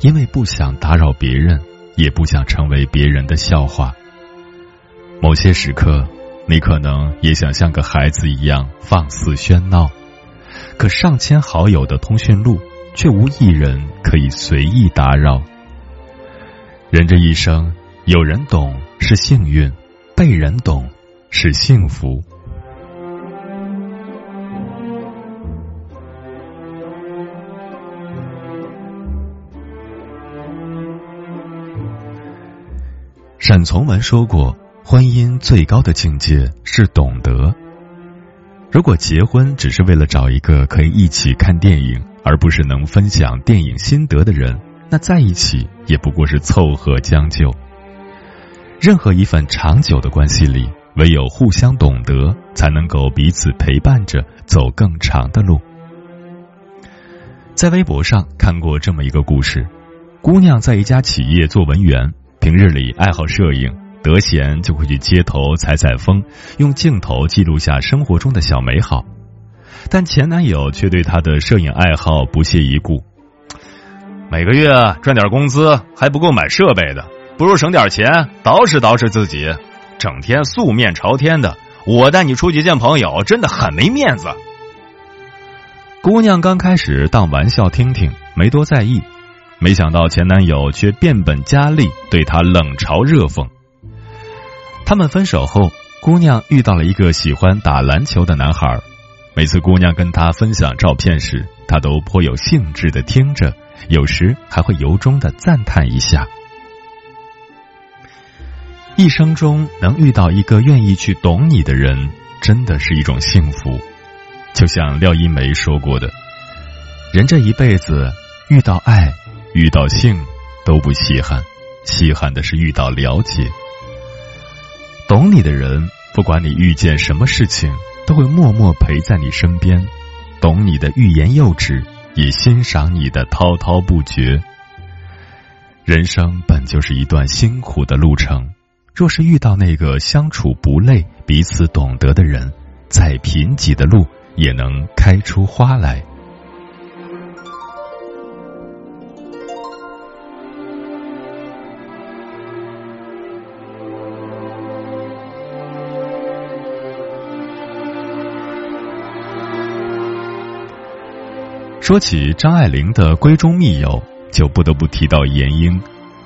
因为不想打扰别人，也不想成为别人的笑话。某些时刻，你可能也想像个孩子一样放肆喧闹。可上千好友的通讯录，却无一人可以随意打扰。人这一生，有人懂是幸运，被人懂是幸福。沈从文说过：“婚姻最高的境界是懂得。”如果结婚只是为了找一个可以一起看电影，而不是能分享电影心得的人，那在一起也不过是凑合将就。任何一份长久的关系里，唯有互相懂得，才能够彼此陪伴着走更长的路。在微博上看过这么一个故事：姑娘在一家企业做文员，平日里爱好摄影。得闲就会去街头采采风，用镜头记录下生活中的小美好，但前男友却对她的摄影爱好不屑一顾。每个月赚点工资还不够买设备的，不如省点钱捯饬捯饬自己。整天素面朝天的，我带你出去见朋友，真的很没面子。姑娘刚开始当玩笑听听，没多在意，没想到前男友却变本加厉，对她冷嘲热讽。他们分手后，姑娘遇到了一个喜欢打篮球的男孩。每次姑娘跟他分享照片时，他都颇有兴致的听着，有时还会由衷的赞叹一下。一生中能遇到一个愿意去懂你的人，真的是一种幸福。就像廖一梅说过的：“人这一辈子，遇到爱、遇到性都不稀罕，稀罕的是遇到了解。懂你的人，不管你遇见什么事情，都会默默陪在你身边，懂你的欲言又止，也欣赏你的滔滔不绝。人生本就是一段辛苦的路程，若是遇到那个相处不累、彼此懂得的人，再贫瘠的路。”也能开出花来。说起张爱玲的闺中密友，就不得不提到闫英，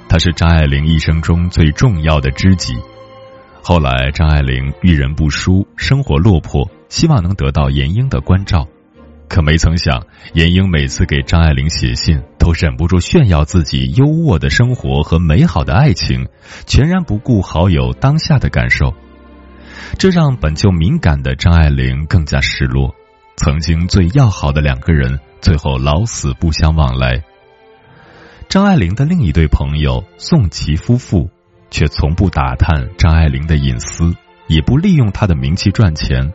她是张爱玲一生中最重要的知己。后来，张爱玲遇人不淑，生活落魄。希望能得到闫英的关照，可没曾想，闫英每次给张爱玲写信，都忍不住炫耀自己优渥的生活和美好的爱情，全然不顾好友当下的感受。这让本就敏感的张爱玲更加失落。曾经最要好的两个人，最后老死不相往来。张爱玲的另一对朋友宋琦夫妇，却从不打探张爱玲的隐私，也不利用她的名气赚钱。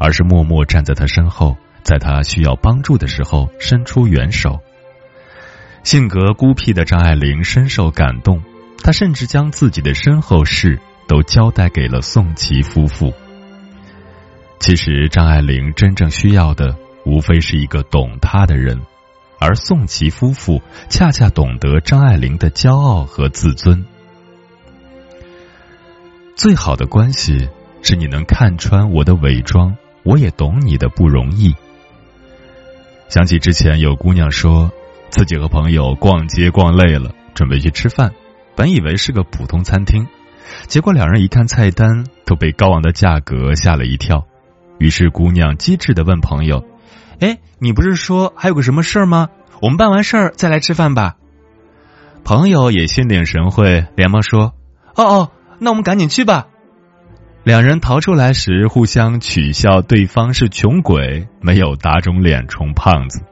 而是默默站在她身后，在她需要帮助的时候伸出援手。性格孤僻的张爱玲深受感动，她甚至将自己的身后事都交代给了宋琦夫妇。其实，张爱玲真正需要的无非是一个懂她的人，而宋琦夫妇恰恰懂得张爱玲的骄傲和自尊。最好的关系。是你能看穿我的伪装，我也懂你的不容易。想起之前有姑娘说自己和朋友逛街逛累了，准备去吃饭，本以为是个普通餐厅，结果两人一看菜单，都被高昂的价格吓了一跳。于是姑娘机智的问朋友：“哎，你不是说还有个什么事儿吗？我们办完事儿再来吃饭吧。”朋友也心领神会，连忙说：“哦哦，那我们赶紧去吧。”两人逃出来时，互相取笑对方是穷鬼，没有打肿脸充胖子。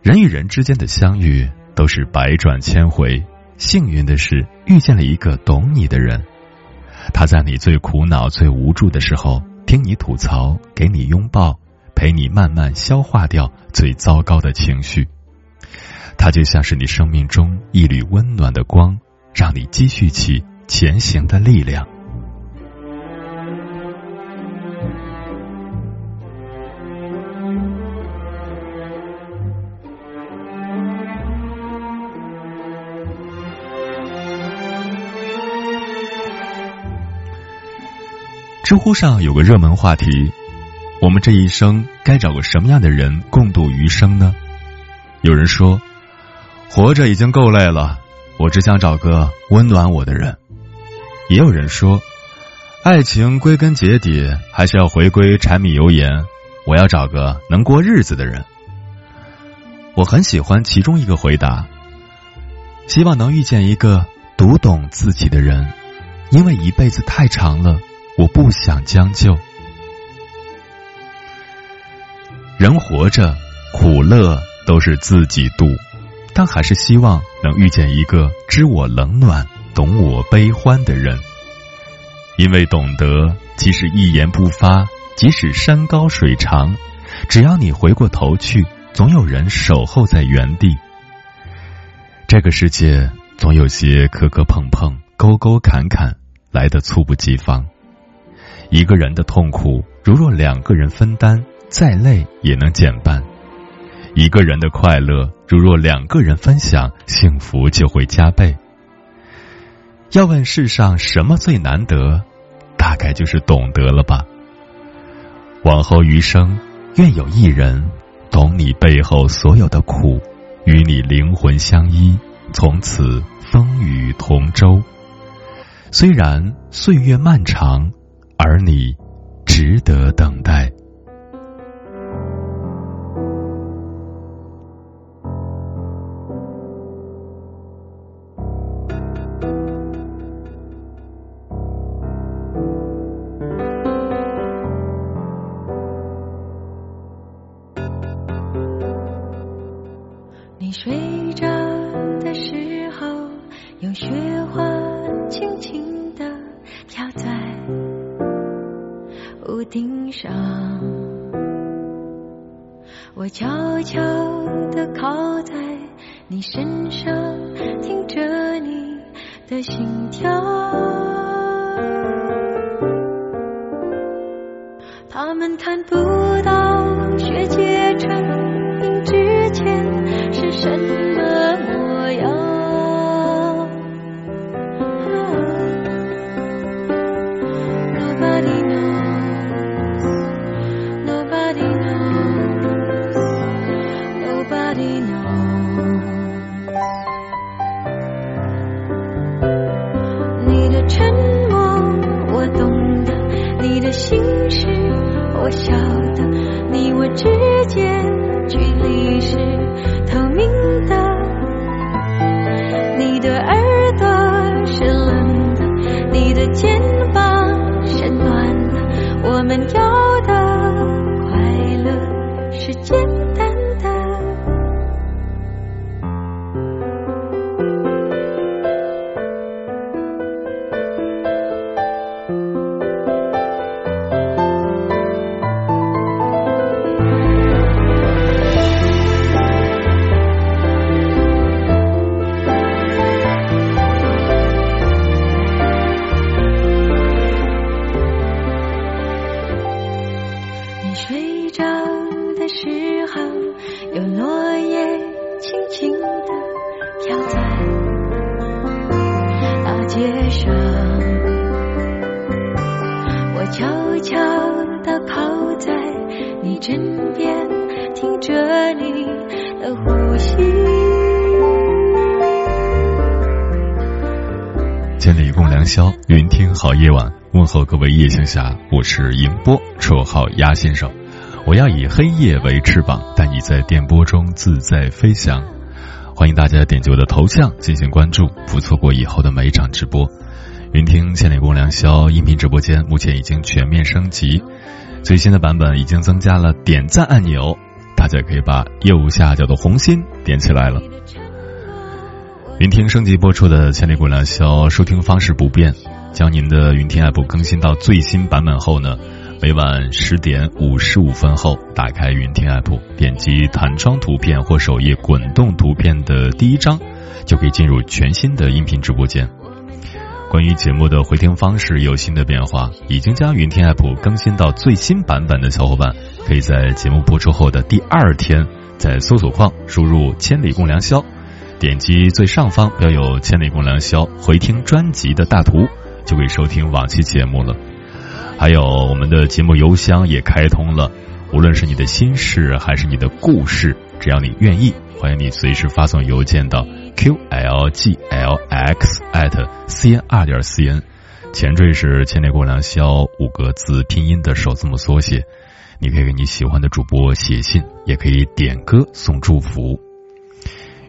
人与人之间的相遇都是百转千回，幸运的是遇见了一个懂你的人。他在你最苦恼、最无助的时候，听你吐槽，给你拥抱，陪你慢慢消化掉最糟糕的情绪。它就像是你生命中一缕温暖的光，让你积蓄起前行的力量。知乎上有个热门话题：我们这一生该找个什么样的人共度余生呢？有人说，活着已经够累了，我只想找个温暖我的人。也有人说，爱情归根结底还是要回归柴米油盐，我要找个能过日子的人。我很喜欢其中一个回答，希望能遇见一个读懂自己的人，因为一辈子太长了。我不想将就，人活着苦乐都是自己度，但还是希望能遇见一个知我冷暖、懂我悲欢的人。因为懂得，即使一言不发，即使山高水长，只要你回过头去，总有人守候在原地。这个世界总有些磕磕碰碰、沟沟坎坎，来的猝不及防。一个人的痛苦，如若两个人分担，再累也能减半；一个人的快乐，如若两个人分享，幸福就会加倍。要问世上什么最难得，大概就是懂得了吧。往后余生，愿有一人懂你背后所有的苦，与你灵魂相依，从此风雨同舟。虽然岁月漫长，而你值得等待。宵，云听好夜晚。问候各位夜行侠，我是迎波，绰号鸭先生。我要以黑夜为翅膀，带你在电波中自在飞翔。欢迎大家点击我的头像进行关注，不错过以后的每一场直播。云听千里共良宵音频直播间目前已经全面升级，最新的版本已经增加了点赞按钮，大家可以把右下角的红心点起来了。云听升级播出的《千里共良宵》收听方式不变，将您的云听 app 更新到最新版本后呢，每晚十点五十五分后打开云听 app，点击弹窗图片或首页滚动图片的第一张，就可以进入全新的音频直播间。关于节目的回听方式有新的变化，已经将云听 app 更新到最新版本的小伙伴，可以在节目播出后的第二天，在搜索框输入“千里共良宵”。点击最上方标有“千里共良宵”回听专辑的大图，就可以收听往期节目了。还有我们的节目邮箱也开通了，无论是你的心事还是你的故事，只要你愿意，欢迎你随时发送邮件到 qlglx at cn 二点 cn，前缀是“千里共良宵”五个字拼音的首字母缩写。你可以给你喜欢的主播写信，也可以点歌送祝福。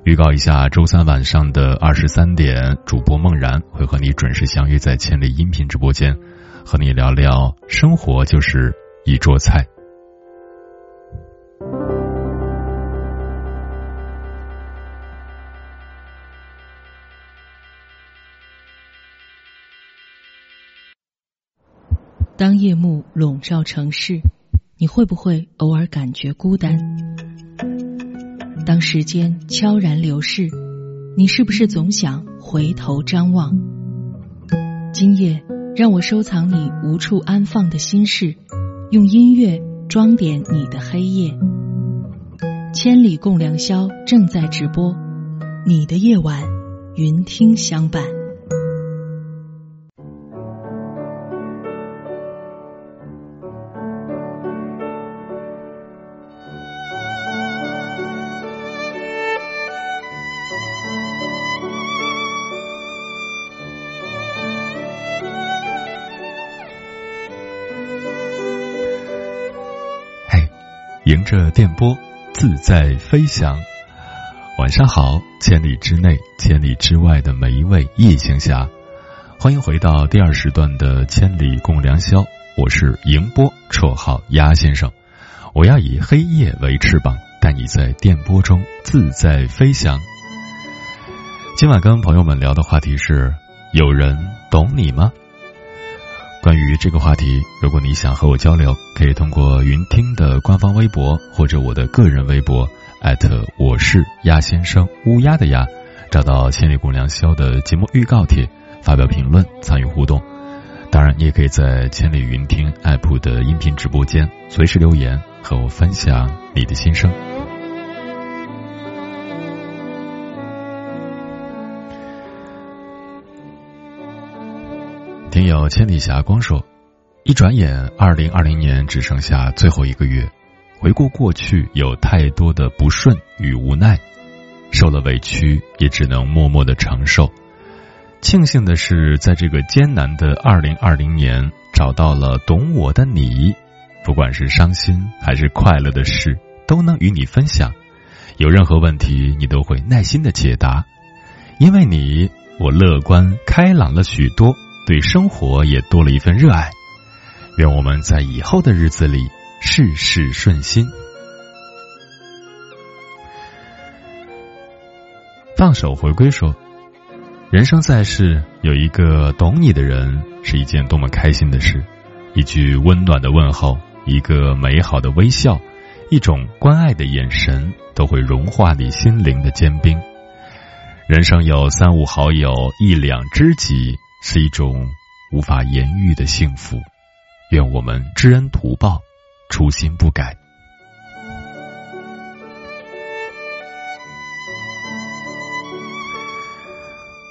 预告一下，周三晚上的二十三点，主播梦然会和你准时相约在千里音频直播间，和你聊聊生活就是一桌菜。当夜幕笼罩城市，你会不会偶尔感觉孤单？当时间悄然流逝，你是不是总想回头张望？今夜，让我收藏你无处安放的心事，用音乐装点你的黑夜。千里共良宵正在直播，你的夜晚，云听相伴。着电波自在飞翔。晚上好，千里之内、千里之外的每一位夜行侠，欢迎回到第二时段的《千里共良宵》。我是迎波，绰号鸭先生。我要以黑夜为翅膀，带你在电波中自在飞翔。今晚跟朋友们聊的话题是：有人懂你吗？关于这个话题，如果你想和我交流，可以通过云听的官方微博或者我的个人微博，艾特我是鸭先生乌鸦的鸭，找到《千里共良宵》的节目预告帖，发表评论，参与互动。当然，你也可以在千里云听 app 的音频直播间随时留言，和我分享你的心声。听友千里霞光说：“一转眼，二零二零年只剩下最后一个月。回顾过去，有太多的不顺与无奈，受了委屈也只能默默的承受。庆幸的是，在这个艰难的二零二零年，找到了懂我的你。不管是伤心还是快乐的事，都能与你分享。有任何问题，你都会耐心的解答。因为你，我乐观开朗了许多。”对生活也多了一份热爱，愿我们在以后的日子里事事顺心。放手回归说，人生在世，有一个懂你的人是一件多么开心的事。一句温暖的问候，一个美好的微笑，一种关爱的眼神，都会融化你心灵的坚冰。人生有三五好友，一两知己。是一种无法言喻的幸福，愿我们知恩图报，初心不改。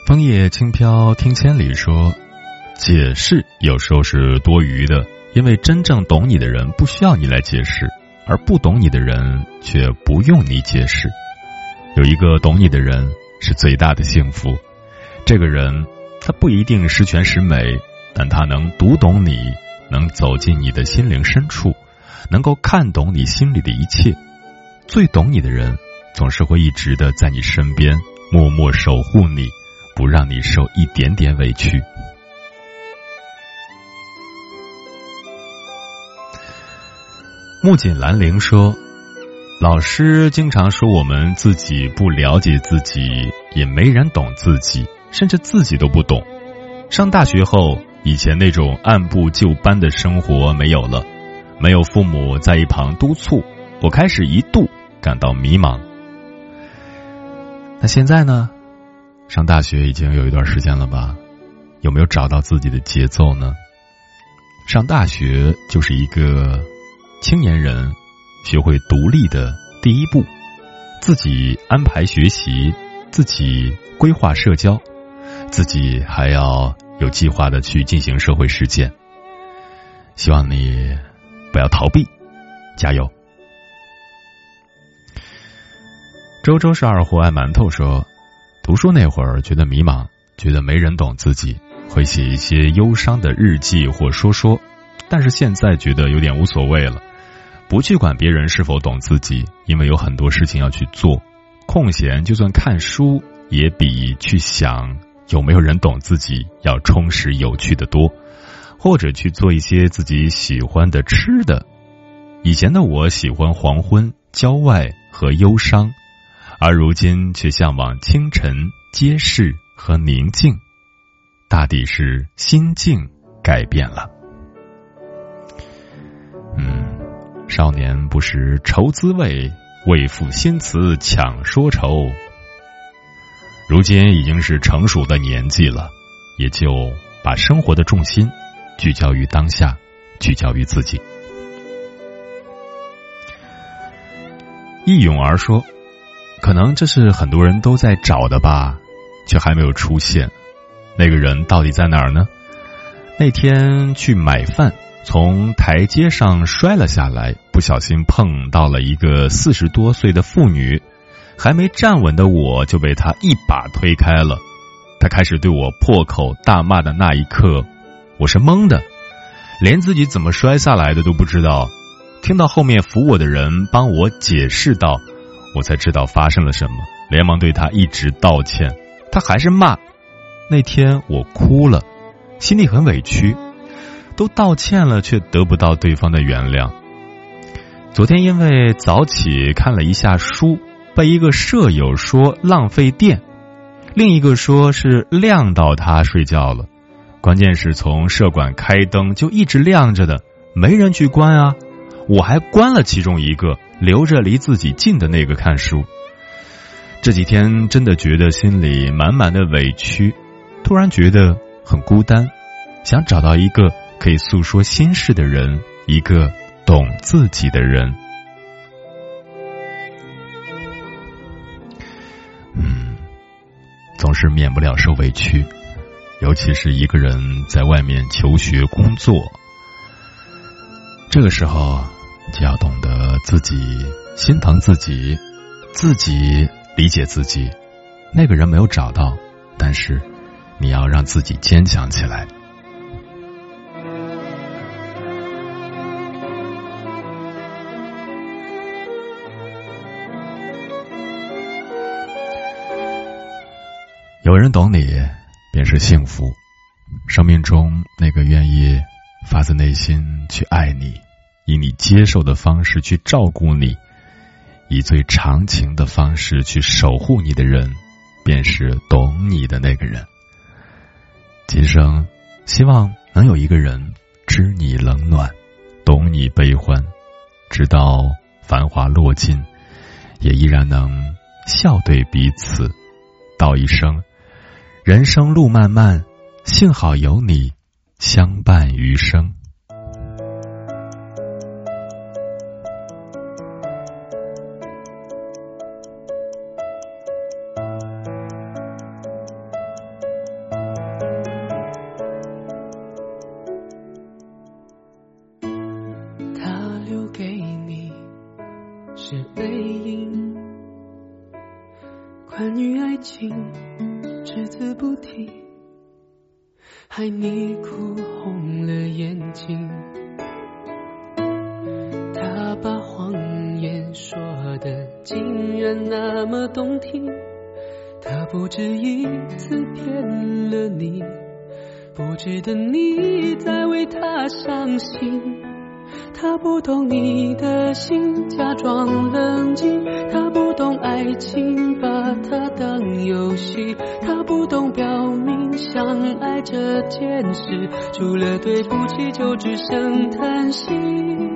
枫叶轻飘，听千里说，解释有时候是多余的，因为真正懂你的人不需要你来解释，而不懂你的人却不用你解释。有一个懂你的人是最大的幸福，这个人。他不一定十全十美，但他能读懂你，能走进你的心灵深处，能够看懂你心里的一切。最懂你的人，总是会一直的在你身边，默默守护你，不让你受一点点委屈。木槿兰陵说：“老师经常说我们自己不了解自己，也没人懂自己。”甚至自己都不懂。上大学后，以前那种按部就班的生活没有了，没有父母在一旁督促，我开始一度感到迷茫。那现在呢？上大学已经有一段时间了吧？有没有找到自己的节奏呢？上大学就是一个青年人学会独立的第一步，自己安排学习，自己规划社交。自己还要有计划的去进行社会实践，希望你不要逃避，加油。周周是二货爱馒头说，读书那会儿觉得迷茫，觉得没人懂自己，会写一些忧伤的日记或说说，但是现在觉得有点无所谓了，不去管别人是否懂自己，因为有很多事情要去做，空闲就算看书也比去想。有没有人懂自己要充实有趣的多，或者去做一些自己喜欢的吃的？以前的我喜欢黄昏、郊外和忧伤，而如今却向往清晨、街市和宁静。大抵是心境改变了。嗯，少年不识愁滋味，为赋新词强说愁。如今已经是成熟的年纪了，也就把生活的重心聚焦于当下，聚焦于自己。一勇而说：“可能这是很多人都在找的吧，却还没有出现。那个人到底在哪儿呢？”那天去买饭，从台阶上摔了下来，不小心碰到了一个四十多岁的妇女。还没站稳的我就被他一把推开了，他开始对我破口大骂的那一刻，我是懵的，连自己怎么摔下来的都不知道，听到后面扶我的人帮我解释道，我才知道发生了什么，连忙对他一直道歉，他还是骂。那天我哭了，心里很委屈，都道歉了，却得不到对方的原谅。昨天因为早起看了一下书，被一个舍友说浪费电，另一个说是亮到他睡觉了。关键是从舍管开灯就一直亮着的，没人去关啊！我还关了其中一个，留着离自己近的那个看书。这几天真的觉得心里满满的委屈，突然觉得很孤单，想找到一个可以诉说心事的人，一个。懂自己的人，总是免不了受委屈，尤其是一个人在外面求学工作，这个时候就要懂得自己心疼自己，自己理解自己。那个人没有找到，但是你要让自己坚强起来。有人懂你，便是幸福。生命中那个愿意发自内心去爱你，以你接受的方式去照顾你，以最长情的方式去守护你的人，便是懂你的那个人。今生希望能有一个人知你冷暖，懂你悲欢，直到繁华落尽，也依然能笑对彼此，道一声。人生路漫漫，幸好有你相伴余生。害你这件事，除了对不起就只剩叹息。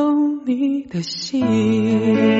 懂你的心。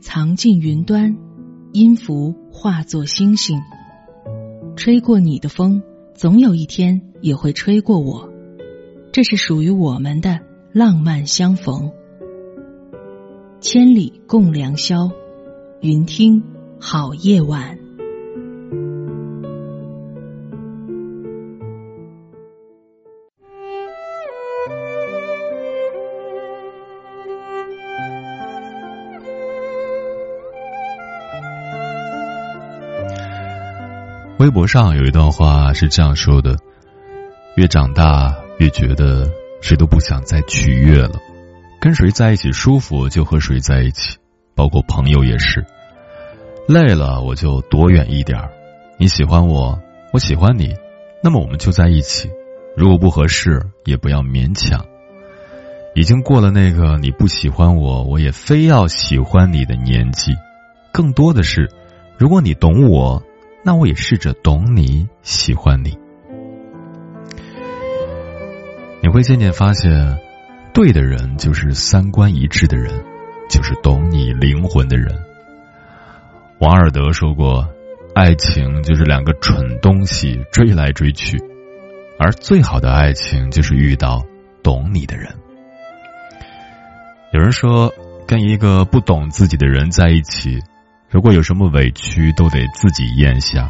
藏进云端，音符化作星星。吹过你的风，总有一天也会吹过我。这是属于我们的浪漫相逢。千里共良宵，云听好夜晚。微博上有一段话是这样说的：越长大，越觉得谁都不想再取悦了。跟谁在一起舒服就和谁在一起，包括朋友也是。累了我就躲远一点你喜欢我，我喜欢你，那么我们就在一起。如果不合适，也不要勉强。已经过了那个你不喜欢我，我也非要喜欢你的年纪。更多的是，如果你懂我。那我也试着懂你，喜欢你。你会渐渐发现，对的人就是三观一致的人，就是懂你灵魂的人。王尔德说过：“爱情就是两个蠢东西追来追去，而最好的爱情就是遇到懂你的人。”有人说，跟一个不懂自己的人在一起。如果有什么委屈，都得自己咽下；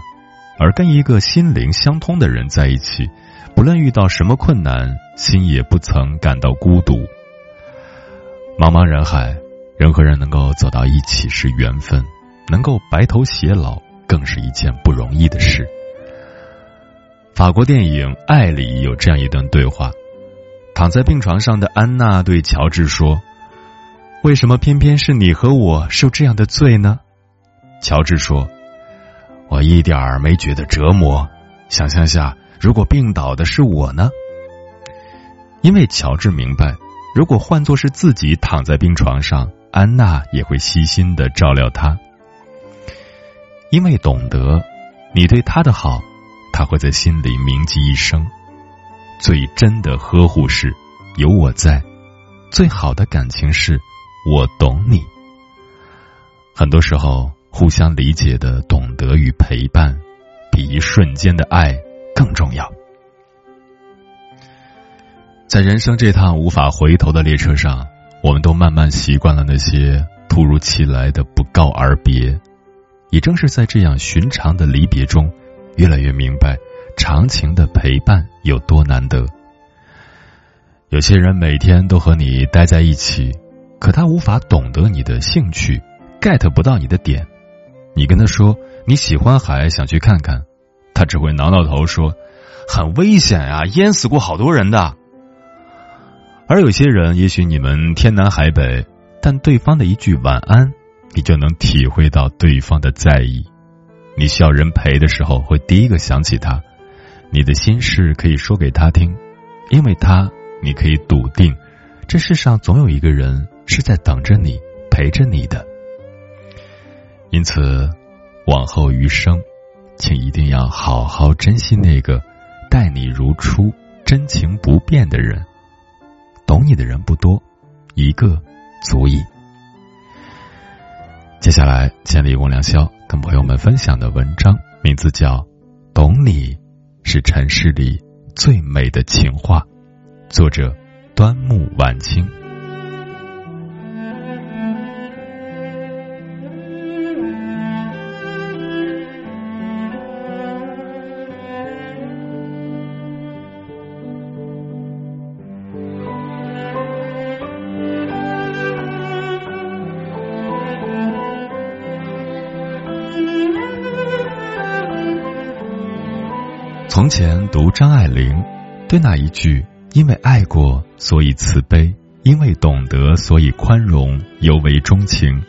而跟一个心灵相通的人在一起，不论遇到什么困难，心也不曾感到孤独。茫茫人海，人和人能够走到一起是缘分，能够白头偕老更是一件不容易的事。法国电影《爱》里有这样一段对话：躺在病床上的安娜对乔治说：“为什么偏偏是你和我受这样的罪呢？”乔治说：“我一点儿没觉得折磨。想象下，如果病倒的是我呢？因为乔治明白，如果换作是自己躺在病床上，安娜也会细心的照料他。因为懂得，你对他的好，他会在心里铭记一生。最真的呵护是有我在，最好的感情是我懂你。很多时候。”互相理解的懂得与陪伴，比一瞬间的爱更重要。在人生这趟无法回头的列车上，我们都慢慢习惯了那些突如其来的不告而别。也正是在这样寻常的离别中，越来越明白长情的陪伴有多难得。有些人每天都和你待在一起，可他无法懂得你的兴趣，get 不到你的点。你跟他说你喜欢海，想去看看，他只会挠挠头说：“很危险啊，淹死过好多人的。”而有些人，也许你们天南海北，但对方的一句晚安，你就能体会到对方的在意。你需要人陪的时候，会第一个想起他，你的心事可以说给他听，因为他，你可以笃定，这世上总有一个人是在等着你，陪着你的。因此，往后余生，请一定要好好珍惜那个待你如初、真情不变的人。懂你的人不多，一个足矣。接下来，千里共良宵跟朋友们分享的文章名字叫《懂你是尘世里最美的情话》，作者端木晚清。从前读张爱玲，对那一句“因为爱过，所以慈悲；因为懂得，所以宽容”尤为钟情。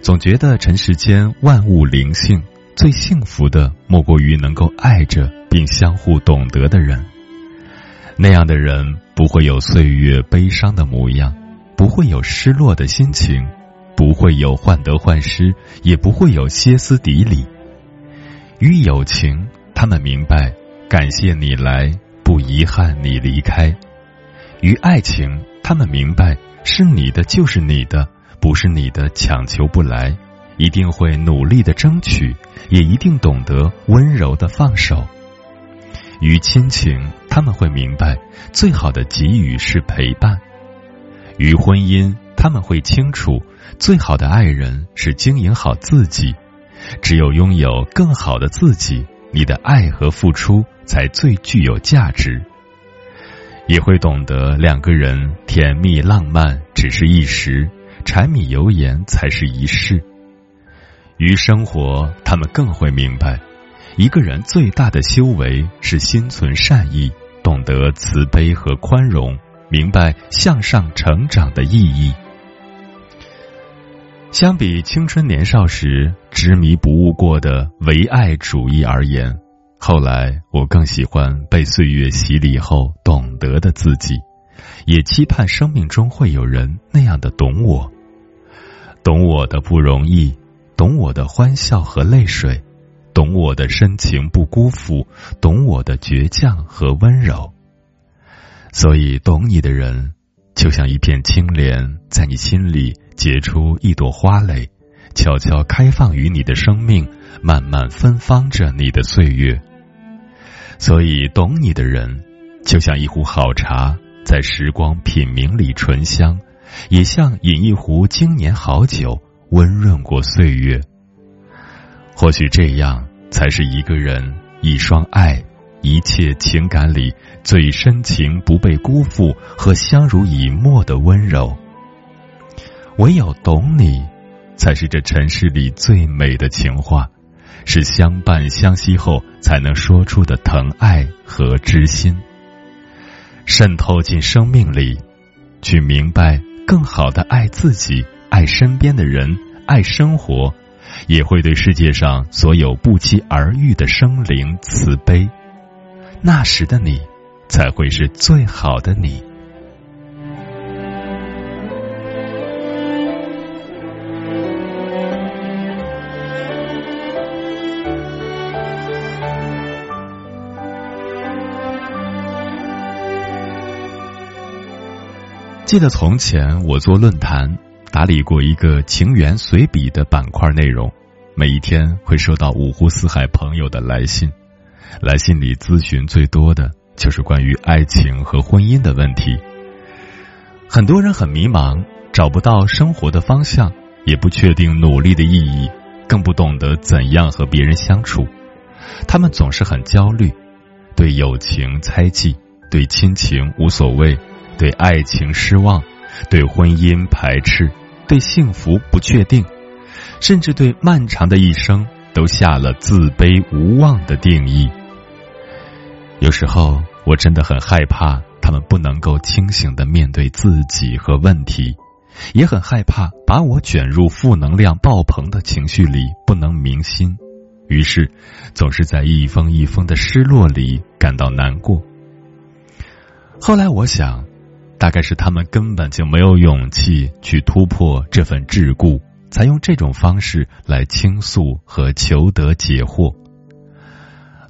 总觉得尘世间万物灵性，最幸福的莫过于能够爱着并相互懂得的人。那样的人不会有岁月悲伤的模样，不会有失落的心情，不会有患得患失，也不会有歇斯底里。与友情。他们明白，感谢你来，不遗憾你离开。于爱情，他们明白，是你的就是你的，不是你的强求不来，一定会努力的争取，也一定懂得温柔的放手。于亲情，他们会明白，最好的给予是陪伴。于婚姻，他们会清楚，最好的爱人是经营好自己，只有拥有更好的自己。你的爱和付出才最具有价值，也会懂得两个人甜蜜浪漫只是一时，柴米油盐才是一世。于生活，他们更会明白，一个人最大的修为是心存善意，懂得慈悲和宽容，明白向上成长的意义。相比青春年少时执迷不悟过的唯爱主义而言，后来我更喜欢被岁月洗礼后懂得的自己，也期盼生命中会有人那样的懂我，懂我的不容易，懂我的欢笑和泪水，懂我的深情不辜负，懂我的倔强和温柔。所以，懂你的人，就像一片青莲，在你心里。结出一朵花蕾，悄悄开放于你的生命，慢慢芬芳着你的岁月。所以，懂你的人，就像一壶好茶，在时光品茗里醇香，也像饮一壶经年好酒，温润过岁月。或许这样，才是一个人一双爱，一切情感里最深情不被辜负和相濡以沫的温柔。唯有懂你，才是这尘世里最美的情话，是相伴相惜后才能说出的疼爱和知心。渗透进生命里，去明白更好的爱自己、爱身边的人、爱生活，也会对世界上所有不期而遇的生灵慈悲。那时的你，才会是最好的你。记得从前我做论坛打理过一个情缘随笔的板块内容，每一天会收到五湖四海朋友的来信，来信里咨询最多的就是关于爱情和婚姻的问题。很多人很迷茫，找不到生活的方向，也不确定努力的意义，更不懂得怎样和别人相处。他们总是很焦虑，对友情猜忌，对亲情无所谓。对爱情失望，对婚姻排斥，对幸福不确定，甚至对漫长的一生都下了自卑无望的定义。有时候我真的很害怕他们不能够清醒的面对自己和问题，也很害怕把我卷入负能量爆棚的情绪里不能明心，于是总是在一封一封的失落里感到难过。后来我想。大概是他们根本就没有勇气去突破这份桎梏，才用这种方式来倾诉和求得解惑。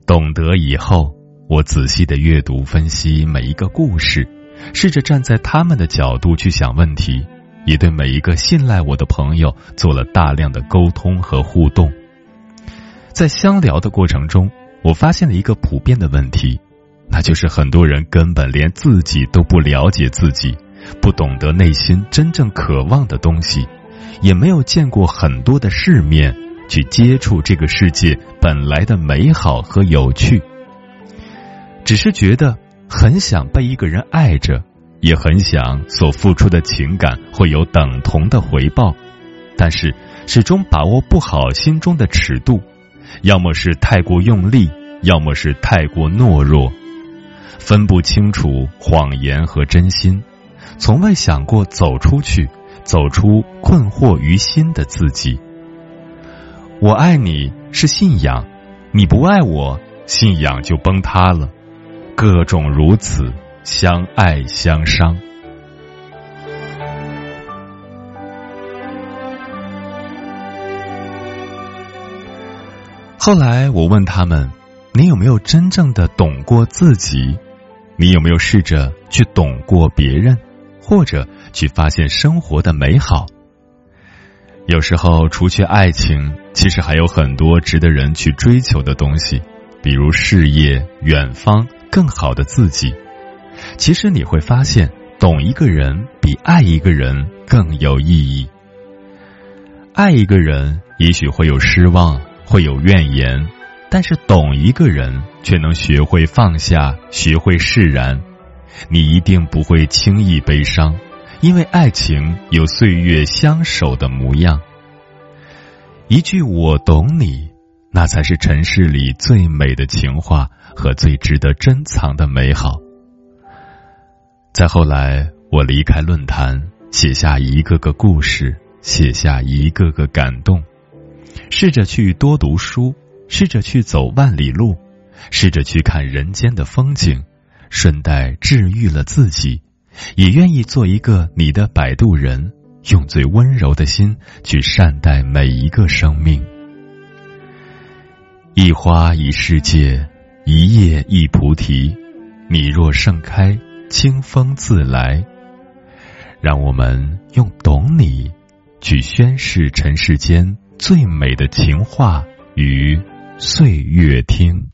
懂得以后，我仔细的阅读分析每一个故事，试着站在他们的角度去想问题，也对每一个信赖我的朋友做了大量的沟通和互动。在相聊的过程中，我发现了一个普遍的问题。那就是很多人根本连自己都不了解自己，不懂得内心真正渴望的东西，也没有见过很多的世面，去接触这个世界本来的美好和有趣。只是觉得很想被一个人爱着，也很想所付出的情感会有等同的回报，但是始终把握不好心中的尺度，要么是太过用力。要么是太过懦弱，分不清楚谎言和真心，从未想过走出去，走出困惑于心的自己。我爱你是信仰，你不爱我，信仰就崩塌了。各种如此，相爱相伤。后来我问他们：“你有没有真正的懂过自己？你有没有试着去懂过别人，或者去发现生活的美好？”有时候，除去爱情，其实还有很多值得人去追求的东西，比如事业、远方、更好的自己。其实你会发现，懂一个人比爱一个人更有意义。爱一个人，也许会有失望。会有怨言，但是懂一个人，却能学会放下，学会释然。你一定不会轻易悲伤，因为爱情有岁月相守的模样。一句“我懂你”，那才是尘世里最美的情话和最值得珍藏的美好。再后来，我离开论坛，写下一个个故事，写下一个个感动。试着去多读书，试着去走万里路，试着去看人间的风景，顺带治愈了自己，也愿意做一个你的摆渡人，用最温柔的心去善待每一个生命。一花一世界，一叶一菩提。你若盛开，清风自来。让我们用懂你，去宣誓尘世间。最美的情话与岁月听，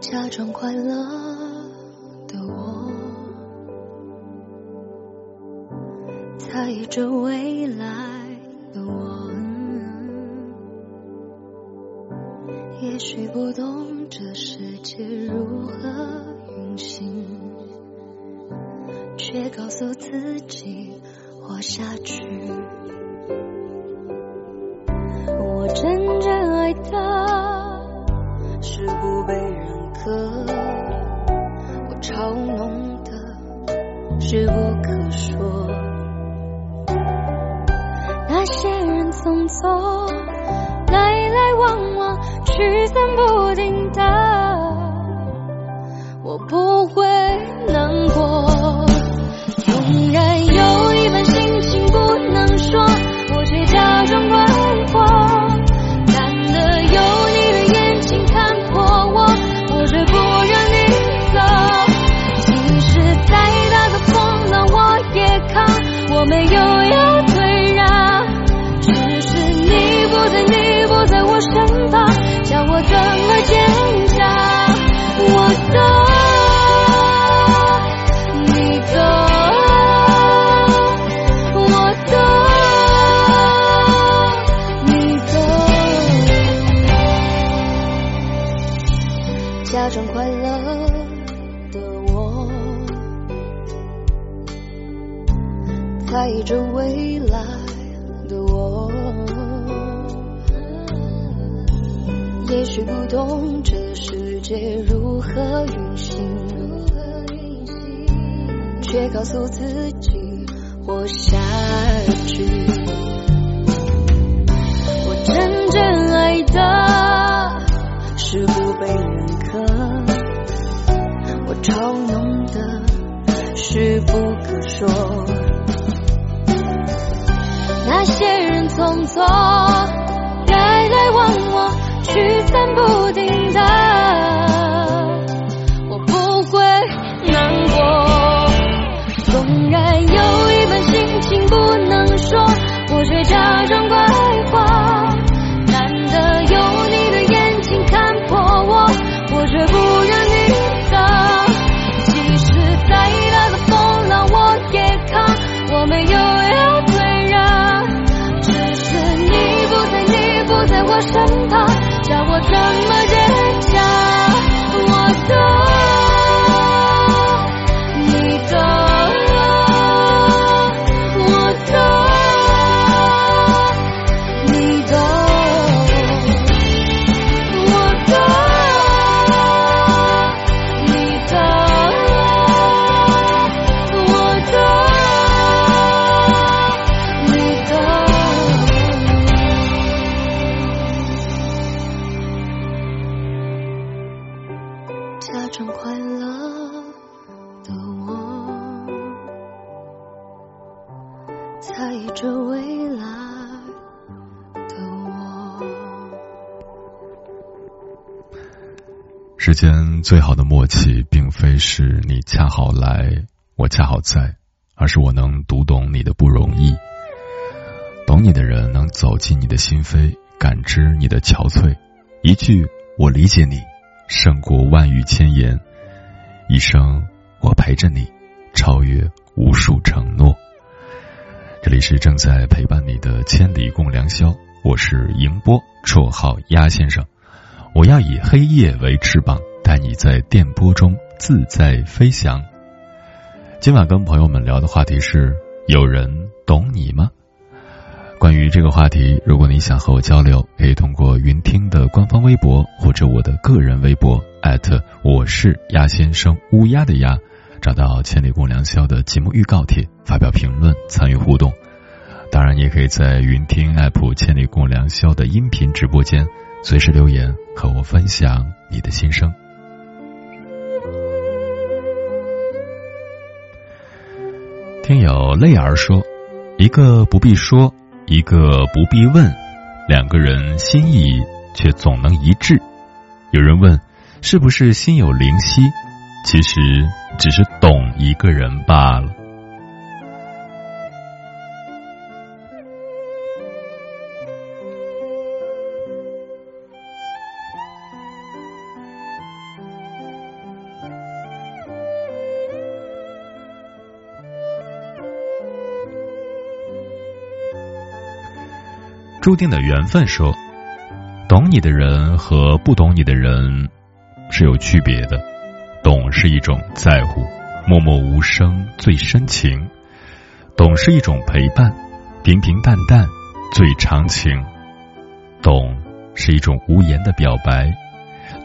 假装快乐的我，猜着未来的我。也许不懂这世界如何运行，却告诉自己活下去。我真正爱的是不被认可，我嘲弄的是不可说。那些人匆匆来往往。聚散不定的，我不会难过。纵然有也许不懂这世界如何运行，却告诉自己活下去。我真正爱的是不被认可，我嘲弄的是不可说。那些人匆匆。驱散不定的，我不会难过。纵然有一份心情不能说，我却假装乖话。难得有你的眼睛看破我，我却不让你走。即使再大的风浪我也扛，我没有要退让。只是你不在，你不在我身。怎么？间最好的默契，并非是你恰好来，我恰好在，而是我能读懂你的不容易。懂你的人能走进你的心扉，感知你的憔悴。一句“我理解你”，胜过万语千言。一生我陪着你，超越无数承诺。这里是正在陪伴你的千里共良宵，我是迎波，绰号鸭先生。我要以黑夜为翅膀，带你在电波中自在飞翔。今晚跟朋友们聊的话题是：有人懂你吗？关于这个话题，如果你想和我交流，可以通过云听的官方微博或者我的个人微博我是鸭先生乌鸦的鸭，找到《千里共良宵》的节目预告帖，发表评论，参与互动。当然，你也可以在云听 app《千里共良宵》的音频直播间随时留言和我分享你的心声。听友泪儿说：“一个不必说。”一个不必问，两个人心意却总能一致。有人问，是不是心有灵犀？其实只是懂一个人罢了。注定的缘分说：“懂你的人和不懂你的人是有区别的。懂是一种在乎，默默无声最深情；懂是一种陪伴，平平淡淡最长情；懂是一种无言的表白，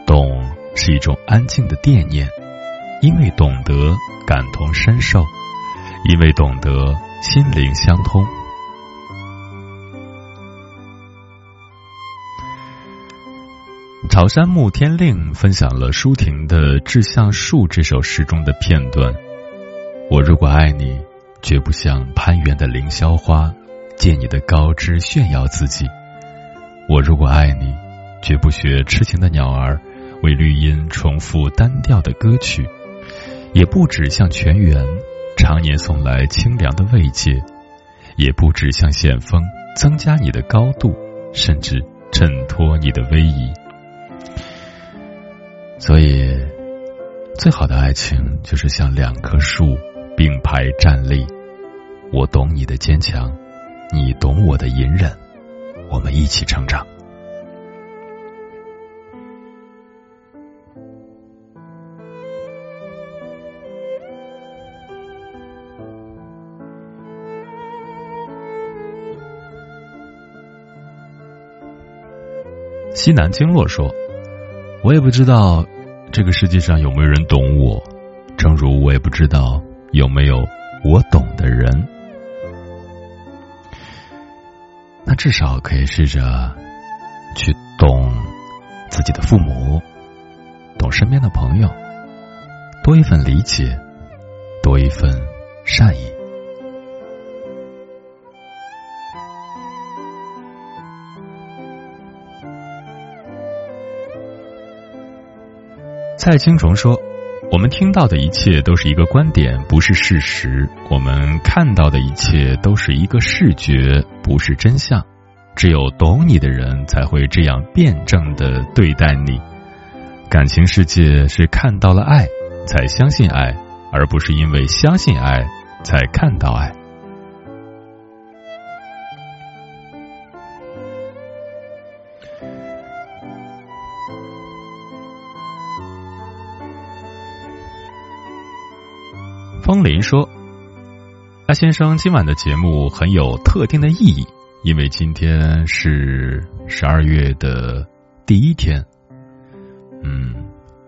懂是一种安静的惦念。因为懂得，感同身受；因为懂得，心灵相通。”草山木天令分享了舒婷的《致橡树》这首诗中的片段。我如果爱你，绝不像攀援的凌霄花，借你的高枝炫耀自己；我如果爱你，绝不学痴情的鸟儿，为绿荫重复单调的歌曲；也不止像泉源，常年送来清凉的慰藉；也不止像险峰，增加你的高度，甚至衬托你的威仪。所以，最好的爱情就是像两棵树并排站立。我懂你的坚强，你懂我的隐忍，我们一起成长。西南经络说。我也不知道这个世界上有没有人懂我，正如我也不知道有没有我懂的人。那至少可以试着去懂自己的父母，懂身边的朋友，多一份理解，多一份善意。蔡青虫说：“我们听到的一切都是一个观点，不是事实；我们看到的一切都是一个视觉，不是真相。只有懂你的人才会这样辩证的对待你。感情世界是看到了爱才相信爱，而不是因为相信爱才看到爱。”风林说：“那先生，今晚的节目很有特定的意义，因为今天是十二月的第一天。嗯，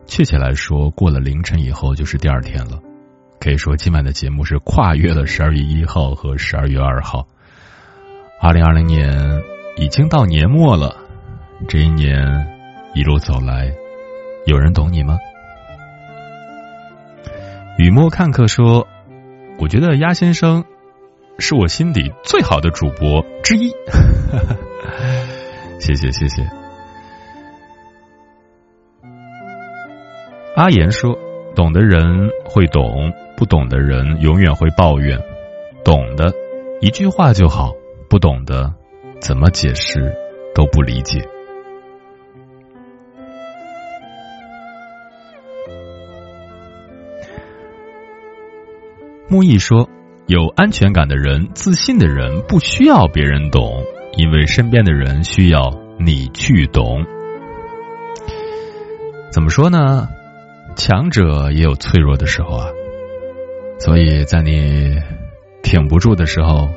确切来说，过了凌晨以后就是第二天了。可以说，今晚的节目是跨越了十二月一号和十二月二号。二零二零年已经到年末了，这一年一路走来，有人懂你吗？”雨墨看客说：“我觉得鸭先生是我心底最好的主播之一。谢谢谢谢。阿言说：“懂的人会懂，不懂的人永远会抱怨。懂的，一句话就好；不懂的，怎么解释都不理解。”木易说：“有安全感的人、自信的人，不需要别人懂，因为身边的人需要你去懂。”怎么说呢？强者也有脆弱的时候啊，所以在你挺不住的时候，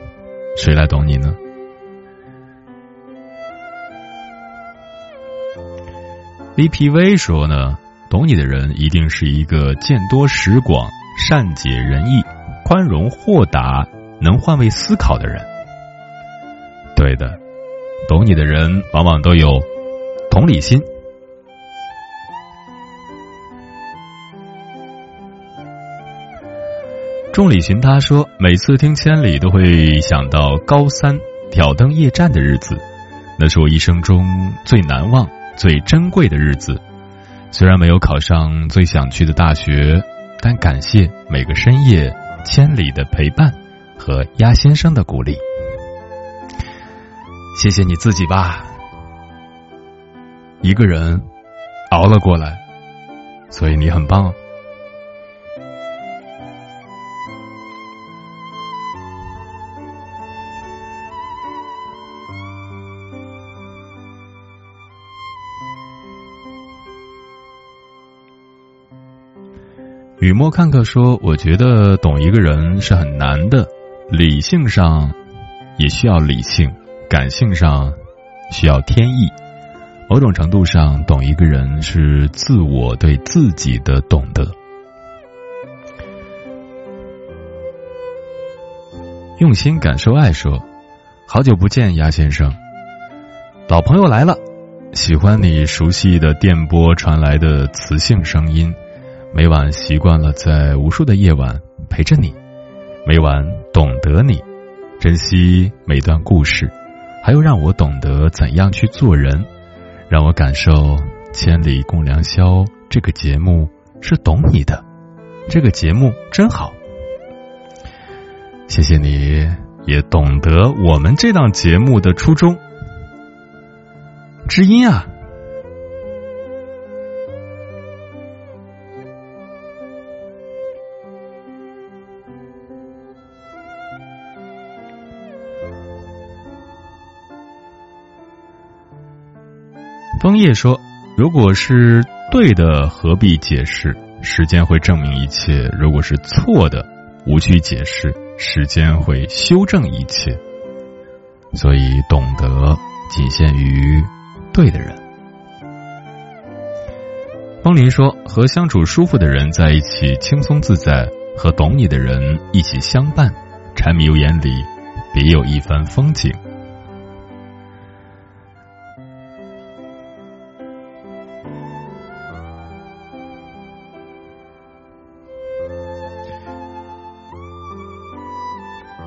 谁来懂你呢？VPV 说呢，懂你的人一定是一个见多识广、善解人意、宽容豁达、能换位思考的人。对的，懂你的人往往都有同理心。众里寻他说，每次听千里都会想到高三挑灯夜战的日子，那是我一生中最难忘、最珍贵的日子。虽然没有考上最想去的大学，但感谢每个深夜千里的陪伴和鸭先生的鼓励。谢谢你自己吧，一个人熬了过来，所以你很棒。雨墨看客说：“我觉得懂一个人是很难的，理性上也需要理性，感性上需要天意。某种程度上，懂一个人是自我对自己的懂得。”用心感受爱说：“好久不见，鸭先生，老朋友来了，喜欢你熟悉的电波传来的磁性声音。”每晚习惯了在无数的夜晚陪着你，每晚懂得你，珍惜每段故事，还有让我懂得怎样去做人，让我感受《千里共良宵》这个节目是懂你的，这个节目真好。谢谢你也懂得我们这档节目的初衷，知音啊。枫叶说：“如果是对的，何必解释？时间会证明一切；如果是错的，无需解释，时间会修正一切。所以，懂得仅限于对的人。”风林说：“和相处舒服的人在一起轻松自在，和懂你的人一起相伴，柴米油盐里别有一番风景。”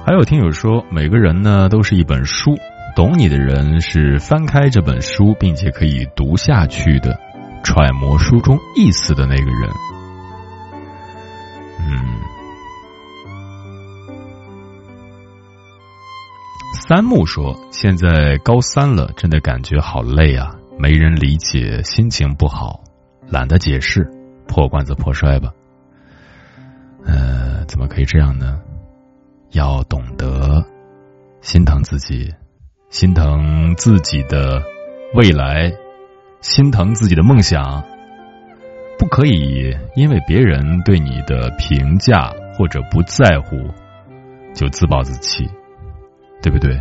还有听友说，每个人呢都是一本书，懂你的人是翻开这本书，并且可以读下去的，揣摩书中意思的那个人。嗯，三木说，现在高三了，真的感觉好累啊，没人理解，心情不好，懒得解释，破罐子破摔吧。呃，怎么可以这样呢？要懂得心疼自己，心疼自己的未来，心疼自己的梦想。不可以因为别人对你的评价或者不在乎，就自暴自弃，对不对？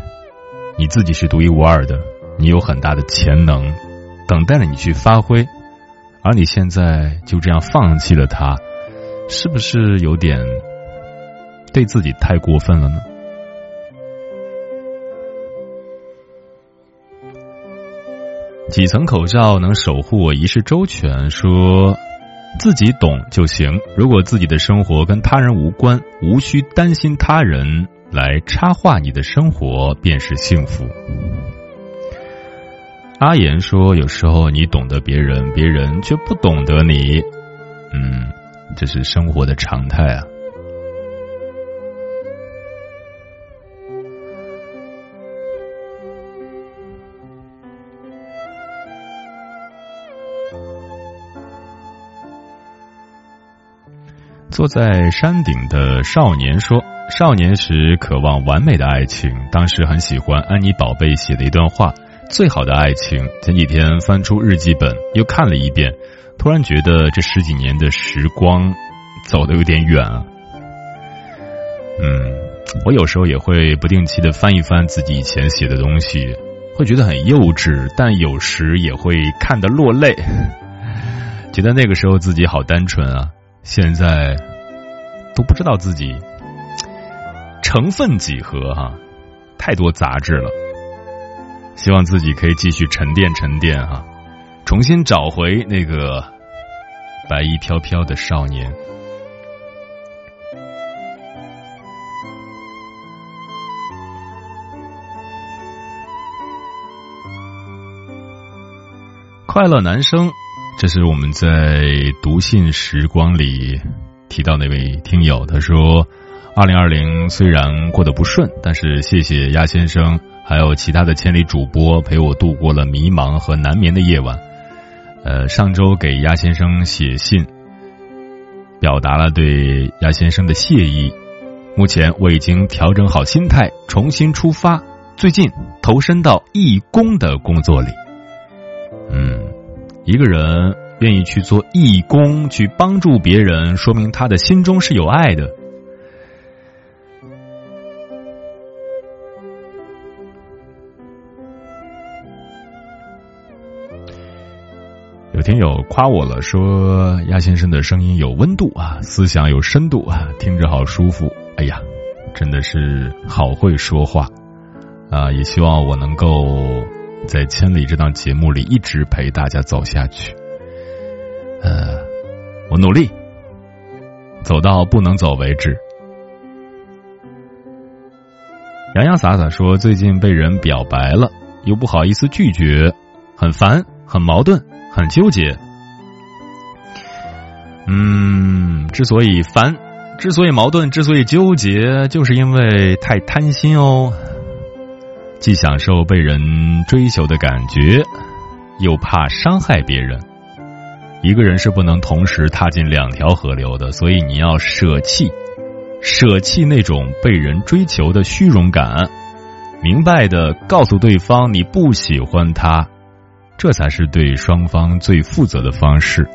你自己是独一无二的，你有很大的潜能，等待着你去发挥，而你现在就这样放弃了它，是不是有点？对自己太过分了呢。几层口罩能守护我一世周全？说自己懂就行。如果自己的生活跟他人无关，无需担心他人来插画你的生活，便是幸福。阿言说：“有时候你懂得别人，别人却不懂得你。”嗯，这是生活的常态啊。坐在山顶的少年说：“少年时渴望完美的爱情，当时很喜欢安妮宝贝写的一段话：最好的爱情。前几天翻出日记本又看了一遍，突然觉得这十几年的时光走的有点远啊。嗯，我有时候也会不定期的翻一翻自己以前写的东西，会觉得很幼稚，但有时也会看得落泪，觉得那个时候自己好单纯啊。”现在都不知道自己成分几何哈，太多杂质了。希望自己可以继续沉淀沉淀哈，重新找回那个白衣飘飘的少年。快乐男生。这是我们在读信时光里提到那位听友，他说：“二零二零虽然过得不顺，但是谢谢鸭先生，还有其他的千里主播陪我度过了迷茫和难眠的夜晚。呃，上周给鸭先生写信，表达了对鸭先生的谢意。目前我已经调整好心态，重新出发。最近投身到义工的工作里。”嗯。一个人愿意去做义工，去帮助别人，说明他的心中是有爱的。有听友夸我了，说鸭先生的声音有温度啊，思想有深度啊，听着好舒服。哎呀，真的是好会说话啊！也希望我能够。在《千里》这档节目里，一直陪大家走下去。呃，我努力走到不能走为止。洋洋洒洒说，最近被人表白了，又不好意思拒绝，很烦，很矛盾，很纠结。嗯，之所以烦，之所以矛盾，之所以纠结，就是因为太贪心哦。既享受被人追求的感觉，又怕伤害别人。一个人是不能同时踏进两条河流的，所以你要舍弃，舍弃那种被人追求的虚荣感，明白的告诉对方你不喜欢他，这才是对双方最负责的方式。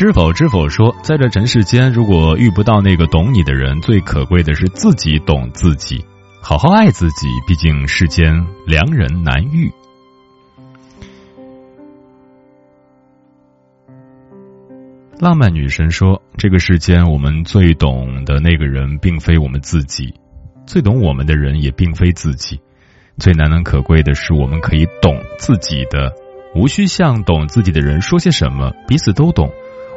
知否知否说，在这尘世间，如果遇不到那个懂你的人，最可贵的是自己懂自己，好好爱自己。毕竟世间良人难遇。浪漫女神说，这个世间我们最懂的那个人，并非我们自己；最懂我们的人，也并非自己。最难能可贵的是，我们可以懂自己的，无需向懂自己的人说些什么，彼此都懂。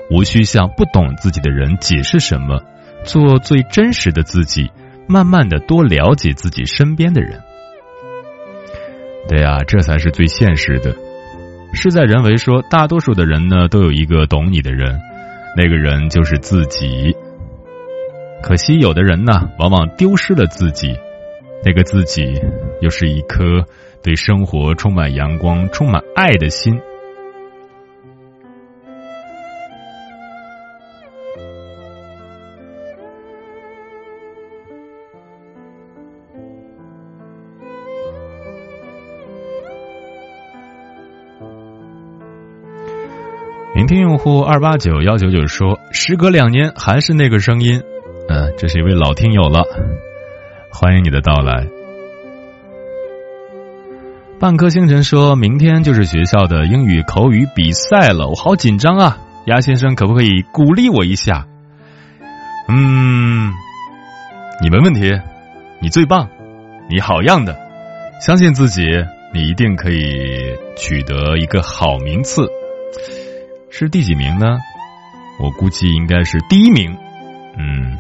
无需向不懂自己的人解释什么，做最真实的自己，慢慢的多了解自己身边的人。对呀，这才是最现实的。事在人为，说大多数的人呢，都有一个懂你的人，那个人就是自己。可惜有的人呢，往往丢失了自己，那个自己又是一颗对生活充满阳光、充满爱的心。聆听用户二八九幺九九说：“时隔两年，还是那个声音。”嗯，这是一位老听友了，欢迎你的到来。半颗星辰说：“明天就是学校的英语口语比赛了，我好紧张啊！鸭先生可不可以鼓励我一下？”嗯，你没问题，你最棒，你好样的，相信自己，你一定可以取得一个好名次。是第几名呢？我估计应该是第一名。嗯，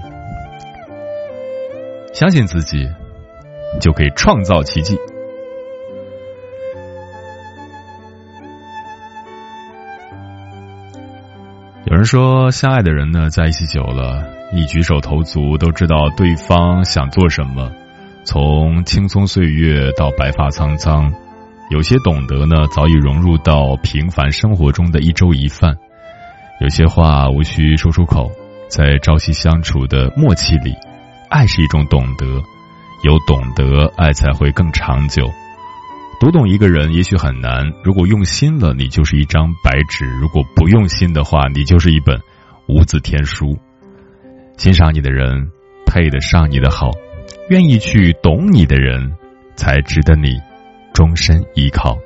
相信自己，就可以创造奇迹。有人说，相爱的人呢，在一起久了，一举手投足都知道对方想做什么。从青葱岁月到白发苍苍，有些懂得呢，早已融入到平凡生活中的一粥一饭。有些话无需说出口，在朝夕相处的默契里，爱是一种懂得，有懂得，爱才会更长久。读懂一个人也许很难，如果用心了，你就是一张白纸；如果不用心的话，你就是一本无字天书。欣赏你的人配得上你的好，愿意去懂你的人才值得你终身依靠。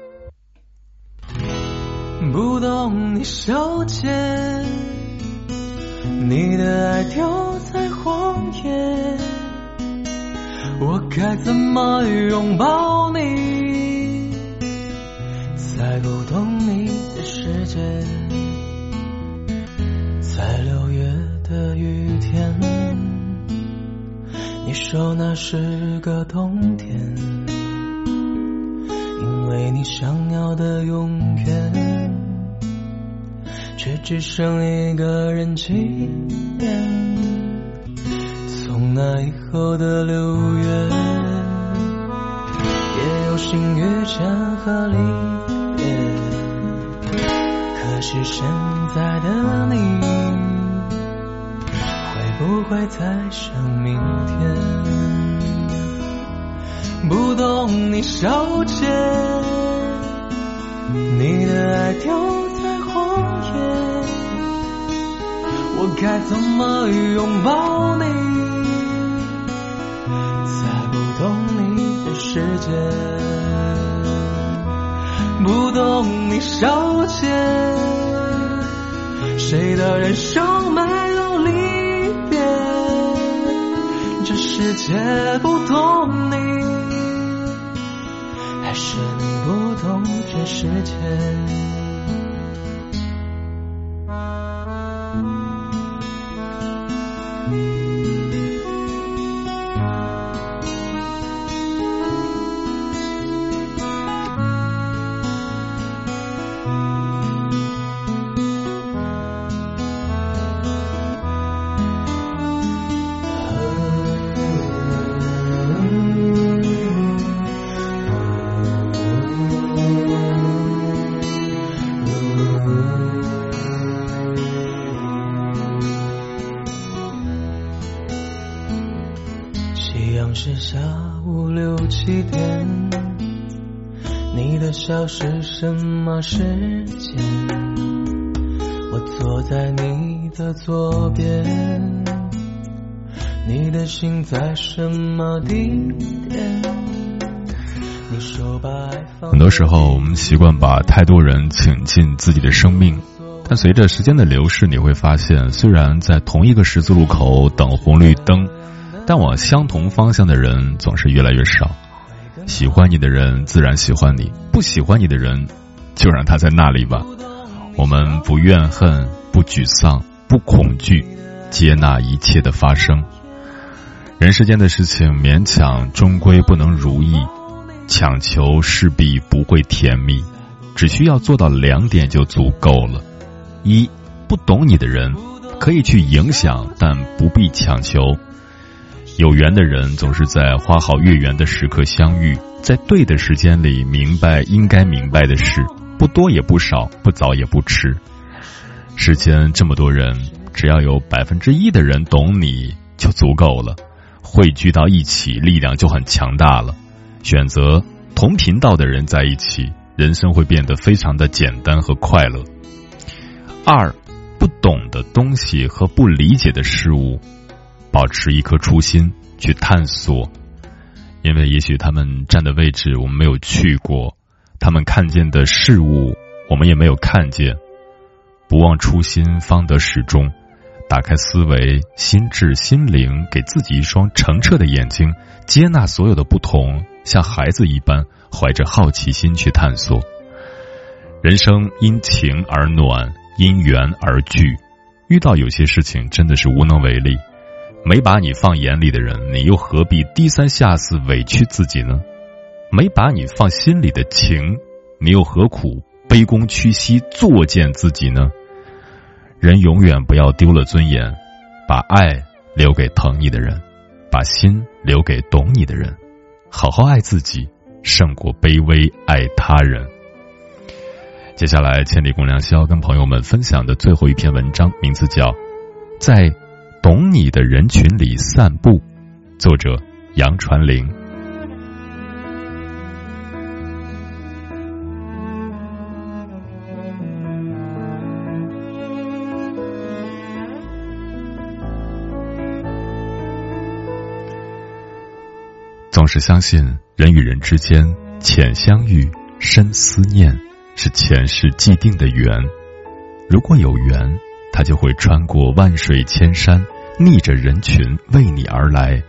不懂你手间，你的爱丢在荒野，我该怎么拥抱你？在不懂你的世界，在六月的雨天，你说那是个冬天，为你想要的永远，却只剩一个人纪念。从那以后的六月，也有新遇见和离别。可是现在的你，会不会再想明天？不懂你手牵，你的爱丢在荒野，我该怎么拥抱你？在不懂你的世界。不懂你手牵，谁的人生没有离别？这世界不懂你，懂这世界？什么时间？我坐在你的左边，你的心在什么地点？很多时候，我们习惯把太多人请进自己的生命，但随着时间的流逝，你会发现，虽然在同一个十字路口等红绿灯，但往相同方向的人总是越来越少。喜欢你的人自然喜欢你，不喜欢你的人就让他在那里吧。我们不怨恨，不沮丧，不恐惧，接纳一切的发生。人世间的事情勉强终归不能如意，强求势必不会甜蜜。只需要做到两点就足够了：一，不懂你的人可以去影响，但不必强求。有缘的人总是在花好月圆的时刻相遇，在对的时间里明白应该明白的事，不多也不少，不早也不迟。世间这么多人，只要有百分之一的人懂你就足够了，汇聚到一起，力量就很强大了。选择同频道的人在一起，人生会变得非常的简单和快乐。二，不懂的东西和不理解的事物。保持一颗初心去探索，因为也许他们站的位置我们没有去过，他们看见的事物我们也没有看见。不忘初心，方得始终。打开思维、心智、心灵，给自己一双澄澈的眼睛，接纳所有的不同，像孩子一般怀着好奇心去探索。人生因情而暖，因缘而聚。遇到有些事情，真的是无能为力。没把你放眼里的人，你又何必低三下四委屈自己呢？没把你放心里的情，你又何苦卑躬屈膝作践自己呢？人永远不要丢了尊严，把爱留给疼你的人，把心留给懂你的人，好好爱自己，胜过卑微爱他人。接下来，千里共良宵跟朋友们分享的最后一篇文章，名字叫《在懂你的人群里散步》，作者杨传林。总是相信人与人之间浅相遇、深思念。是前世既定的缘，如果有缘，他就会穿过万水千山，逆着人群为你而来。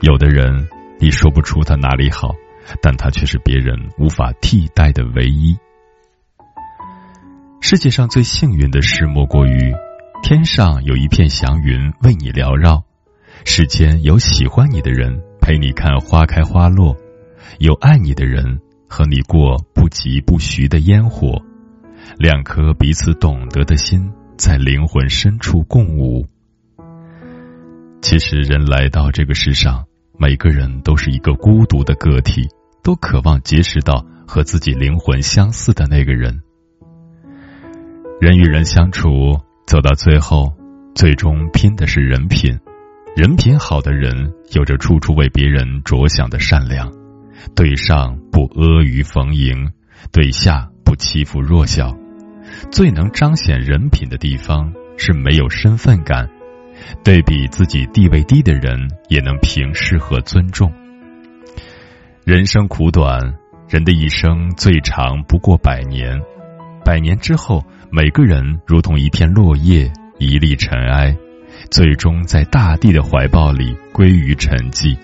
有的人，你说不出他哪里好，但他却是别人无法替代的唯一。世界上最幸运的事，莫过于天上有一片祥云为你缭绕，世间有喜欢你的人陪你看花开花落，有爱你的人。和你过不疾不徐的烟火，两颗彼此懂得的心在灵魂深处共舞。其实，人来到这个世上，每个人都是一个孤独的个体，都渴望结识到和自己灵魂相似的那个人。人与人相处，走到最后，最终拼的是人品。人品好的人，有着处处为别人着想的善良。对上不阿谀逢迎，对下不欺负弱小。最能彰显人品的地方是没有身份感，对比自己地位低的人也能平视和尊重。人生苦短，人的一生最长不过百年，百年之后，每个人如同一片落叶，一粒尘埃，最终在大地的怀抱里归于沉寂。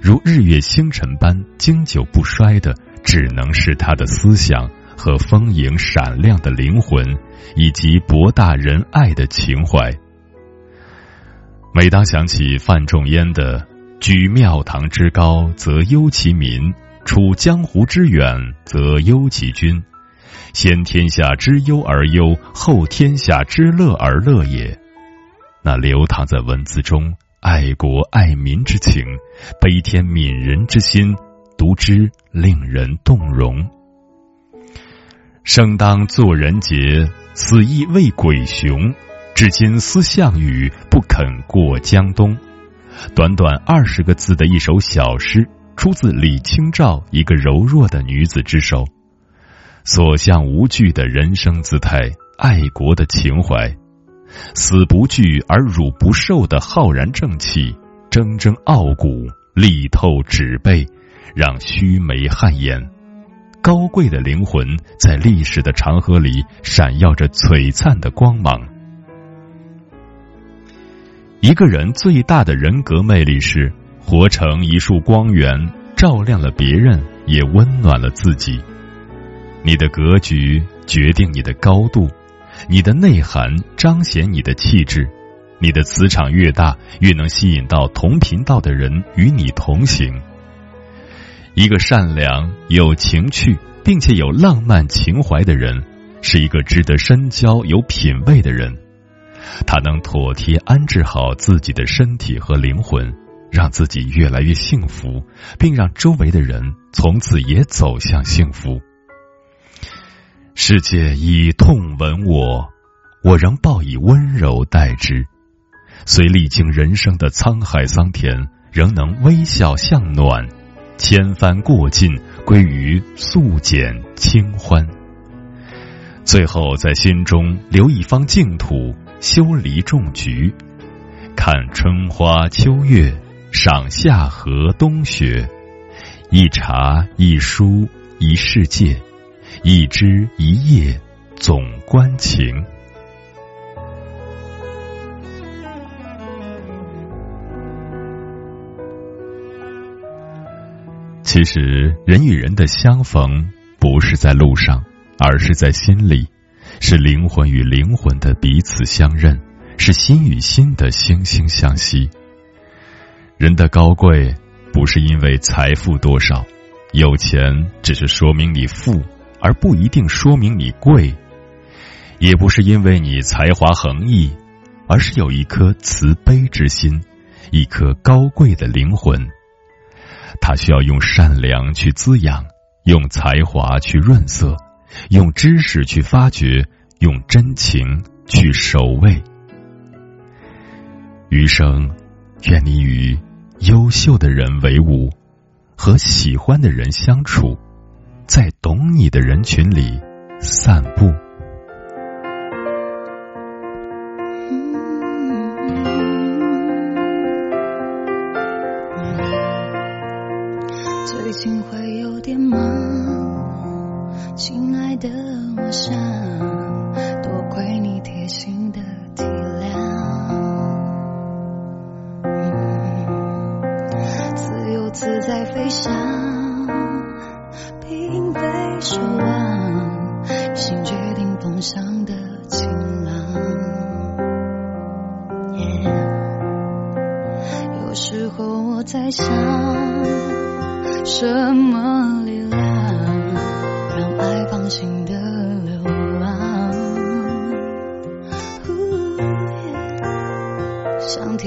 如日月星辰般经久不衰的，只能是他的思想和丰盈闪亮的灵魂，以及博大仁爱的情怀。每当想起范仲淹的“居庙堂之高则忧其民，处江湖之远则忧其君，先天下之忧而忧，后天下之乐而乐也”，那流淌在文字中。爱国爱民之情，悲天悯人之心，读之令人动容。生当作人杰，死亦为鬼雄。至今思项羽，不肯过江东。短短二十个字的一首小诗，出自李清照一个柔弱的女子之手。所向无惧的人生姿态，爱国的情怀。死不惧而辱不受的浩然正气，铮铮傲骨，力透纸背，让须眉汗颜。高贵的灵魂在历史的长河里闪耀着璀璨的光芒。一个人最大的人格魅力是活成一束光源，照亮了别人，也温暖了自己。你的格局决定你的高度。你的内涵彰显你的气质，你的磁场越大，越能吸引到同频道的人与你同行。一个善良、有情趣并且有浪漫情怀的人，是一个值得深交、有品位的人。他能妥帖安置好自己的身体和灵魂，让自己越来越幸福，并让周围的人从此也走向幸福。世界以痛吻我，我仍报以温柔待之。虽历经人生的沧海桑田，仍能微笑向暖。千帆过尽，归于素简清欢。最后，在心中留一方净土，修篱种菊看春花秋月赏夏荷冬雪。一茶一书一世界一枝一叶总关情其实人与人的相逢不是在路上而是在心里。是灵魂与灵魂的彼此相认，是心与心的惺惺相惜。人的高贵不是因为财富多少，有钱只是说明你富，而不一定说明你贵；也不是因为你才华横溢，而是有一颗慈悲之心，一颗高贵的灵魂。它需要用善良去滋养，用才华去润色，用知识去发掘，用真情去守卫。余生，愿你与优秀的人为伍，和喜欢的人相处，在懂你的人群里散步。想多亏你贴心的体谅自由自在飞翔并非奢望心决定方向的晴朗有时候我在想什么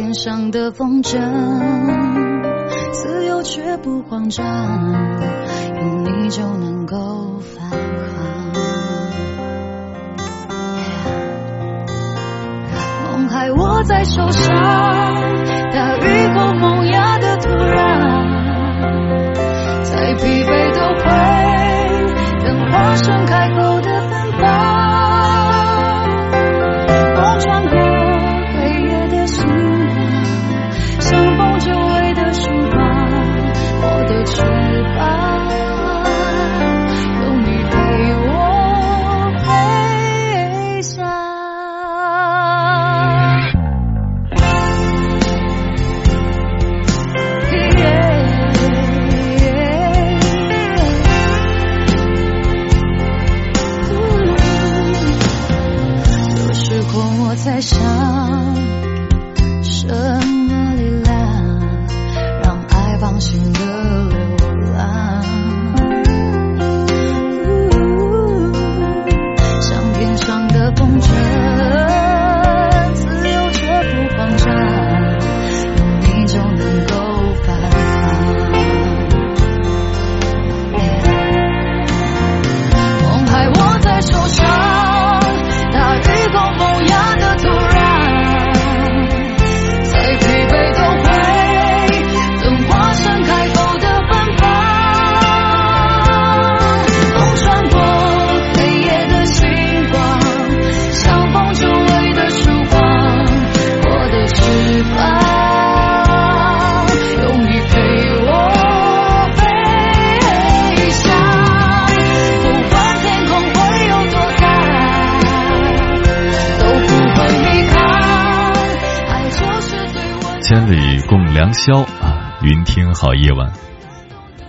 天上的风筝，自由却不慌张，有你就能够返航。梦还握在手上，大雨后良宵啊，云听好夜晚。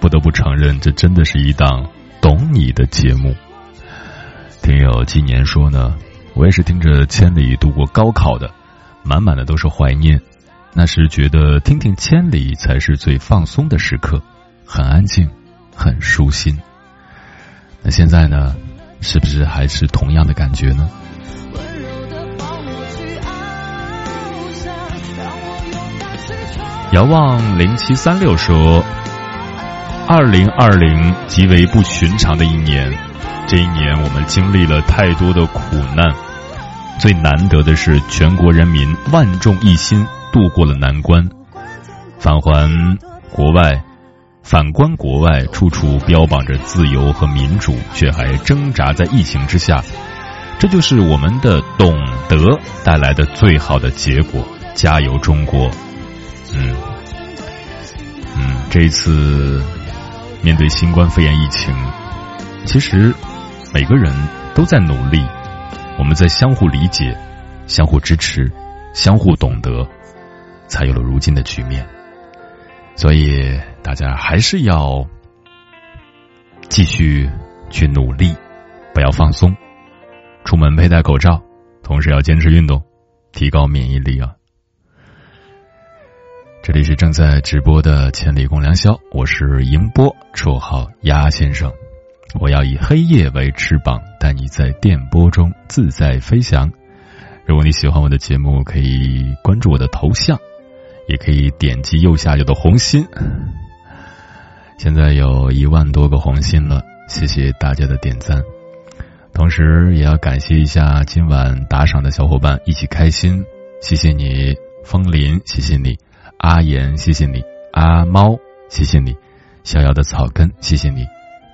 不得不承认，这真的是一档懂你的节目。听友今年说呢，我也是听着千里度过高考的，满满的都是怀念。那时觉得听听千里才是最放松的时刻，很安静，很舒心。那现在呢，是不是还是同样的感觉呢？遥望零七三六说：“二零二零极为不寻常的一年，这一年我们经历了太多的苦难，最难得的是全国人民万众一心度过了难关。返还国外，反观国外，处处标榜着自由和民主，却还挣扎在疫情之下。这就是我们的懂得带来的最好的结果。加油，中国！”嗯，嗯，这一次面对新冠肺炎疫情，其实每个人都在努力，我们在相互理解、相互支持、相互懂得，才有了如今的局面。所以大家还是要继续去努力，不要放松。出门佩戴口罩，同时要坚持运动，提高免疫力啊！这里是正在直播的《千里共良宵》，我是迎波，绰号鸭先生。我要以黑夜为翅膀，带你在电波中自在飞翔。如果你喜欢我的节目，可以关注我的头像，也可以点击右下角的红心。现在有一万多个红心了，谢谢大家的点赞。同时也要感谢一下今晚打赏的小伙伴，一起开心，谢谢你，风林，谢谢你，阿言，谢谢你，阿猫，谢谢你，逍遥的草根，谢谢你。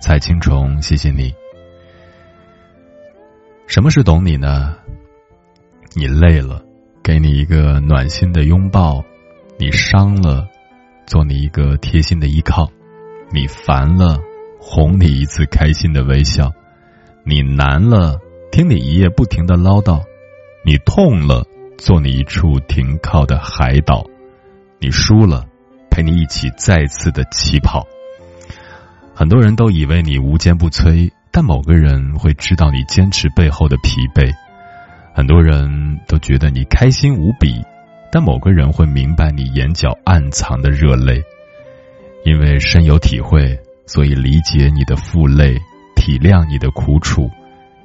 蔡青虫，谢谢你。什么是懂你呢？你累了，给你一个暖心的拥抱；你伤了，做你一个贴心的依靠；你烦了，哄你一次开心的微笑；你难了，听你一夜不停的唠叨；你痛了，做你一处停靠的海岛；你输了，陪你一起再次的起跑。很多人都以为你无坚不摧，但某个人会知道你坚持背后的疲惫；很多人都觉得你开心无比，但某个人会明白你眼角暗藏的热泪。因为深有体会，所以理解你的负累，体谅你的苦楚；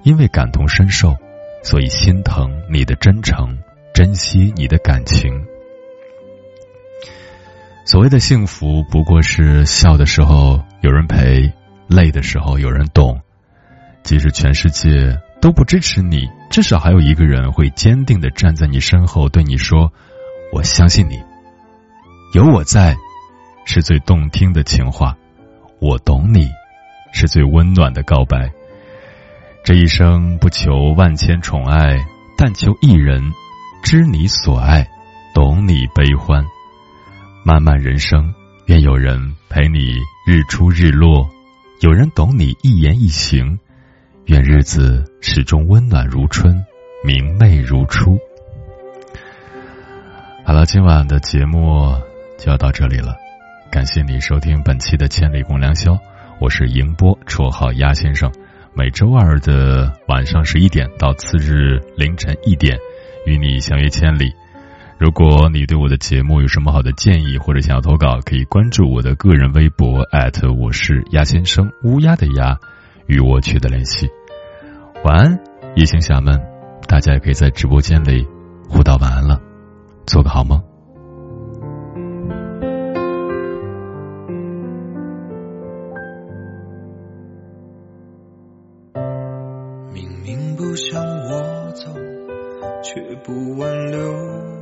因为感同身受，所以心疼你的真诚，珍惜你的感情。所谓的幸福，不过是笑的时候有人陪，累的时候有人懂。即使全世界都不支持你，至少还有一个人会坚定的站在你身后，对你说：“我相信你，有我在。”是最动听的情话。我懂你，是最温暖的告白。这一生不求万千宠爱，但求一人知你所爱，懂你悲欢。漫漫人生，愿有人陪你日出日落，有人懂你一言一行，愿日子始终温暖如春，明媚如初。好了，今晚的节目就要到这里了，感谢你收听本期的《千里共良宵》，我是迎波，绰号鸭先生。每周二的晚上十一点到次日凌晨一点，与你相约千里。如果你对我的节目有什么好的建议，或者想要投稿，可以关注我的个人微博我是鸭先生乌鸦的鸭，与我取得联系。晚安，夜行侠们，大家也可以在直播间里互道晚安了，做个好梦。明明不想我走，却不挽留。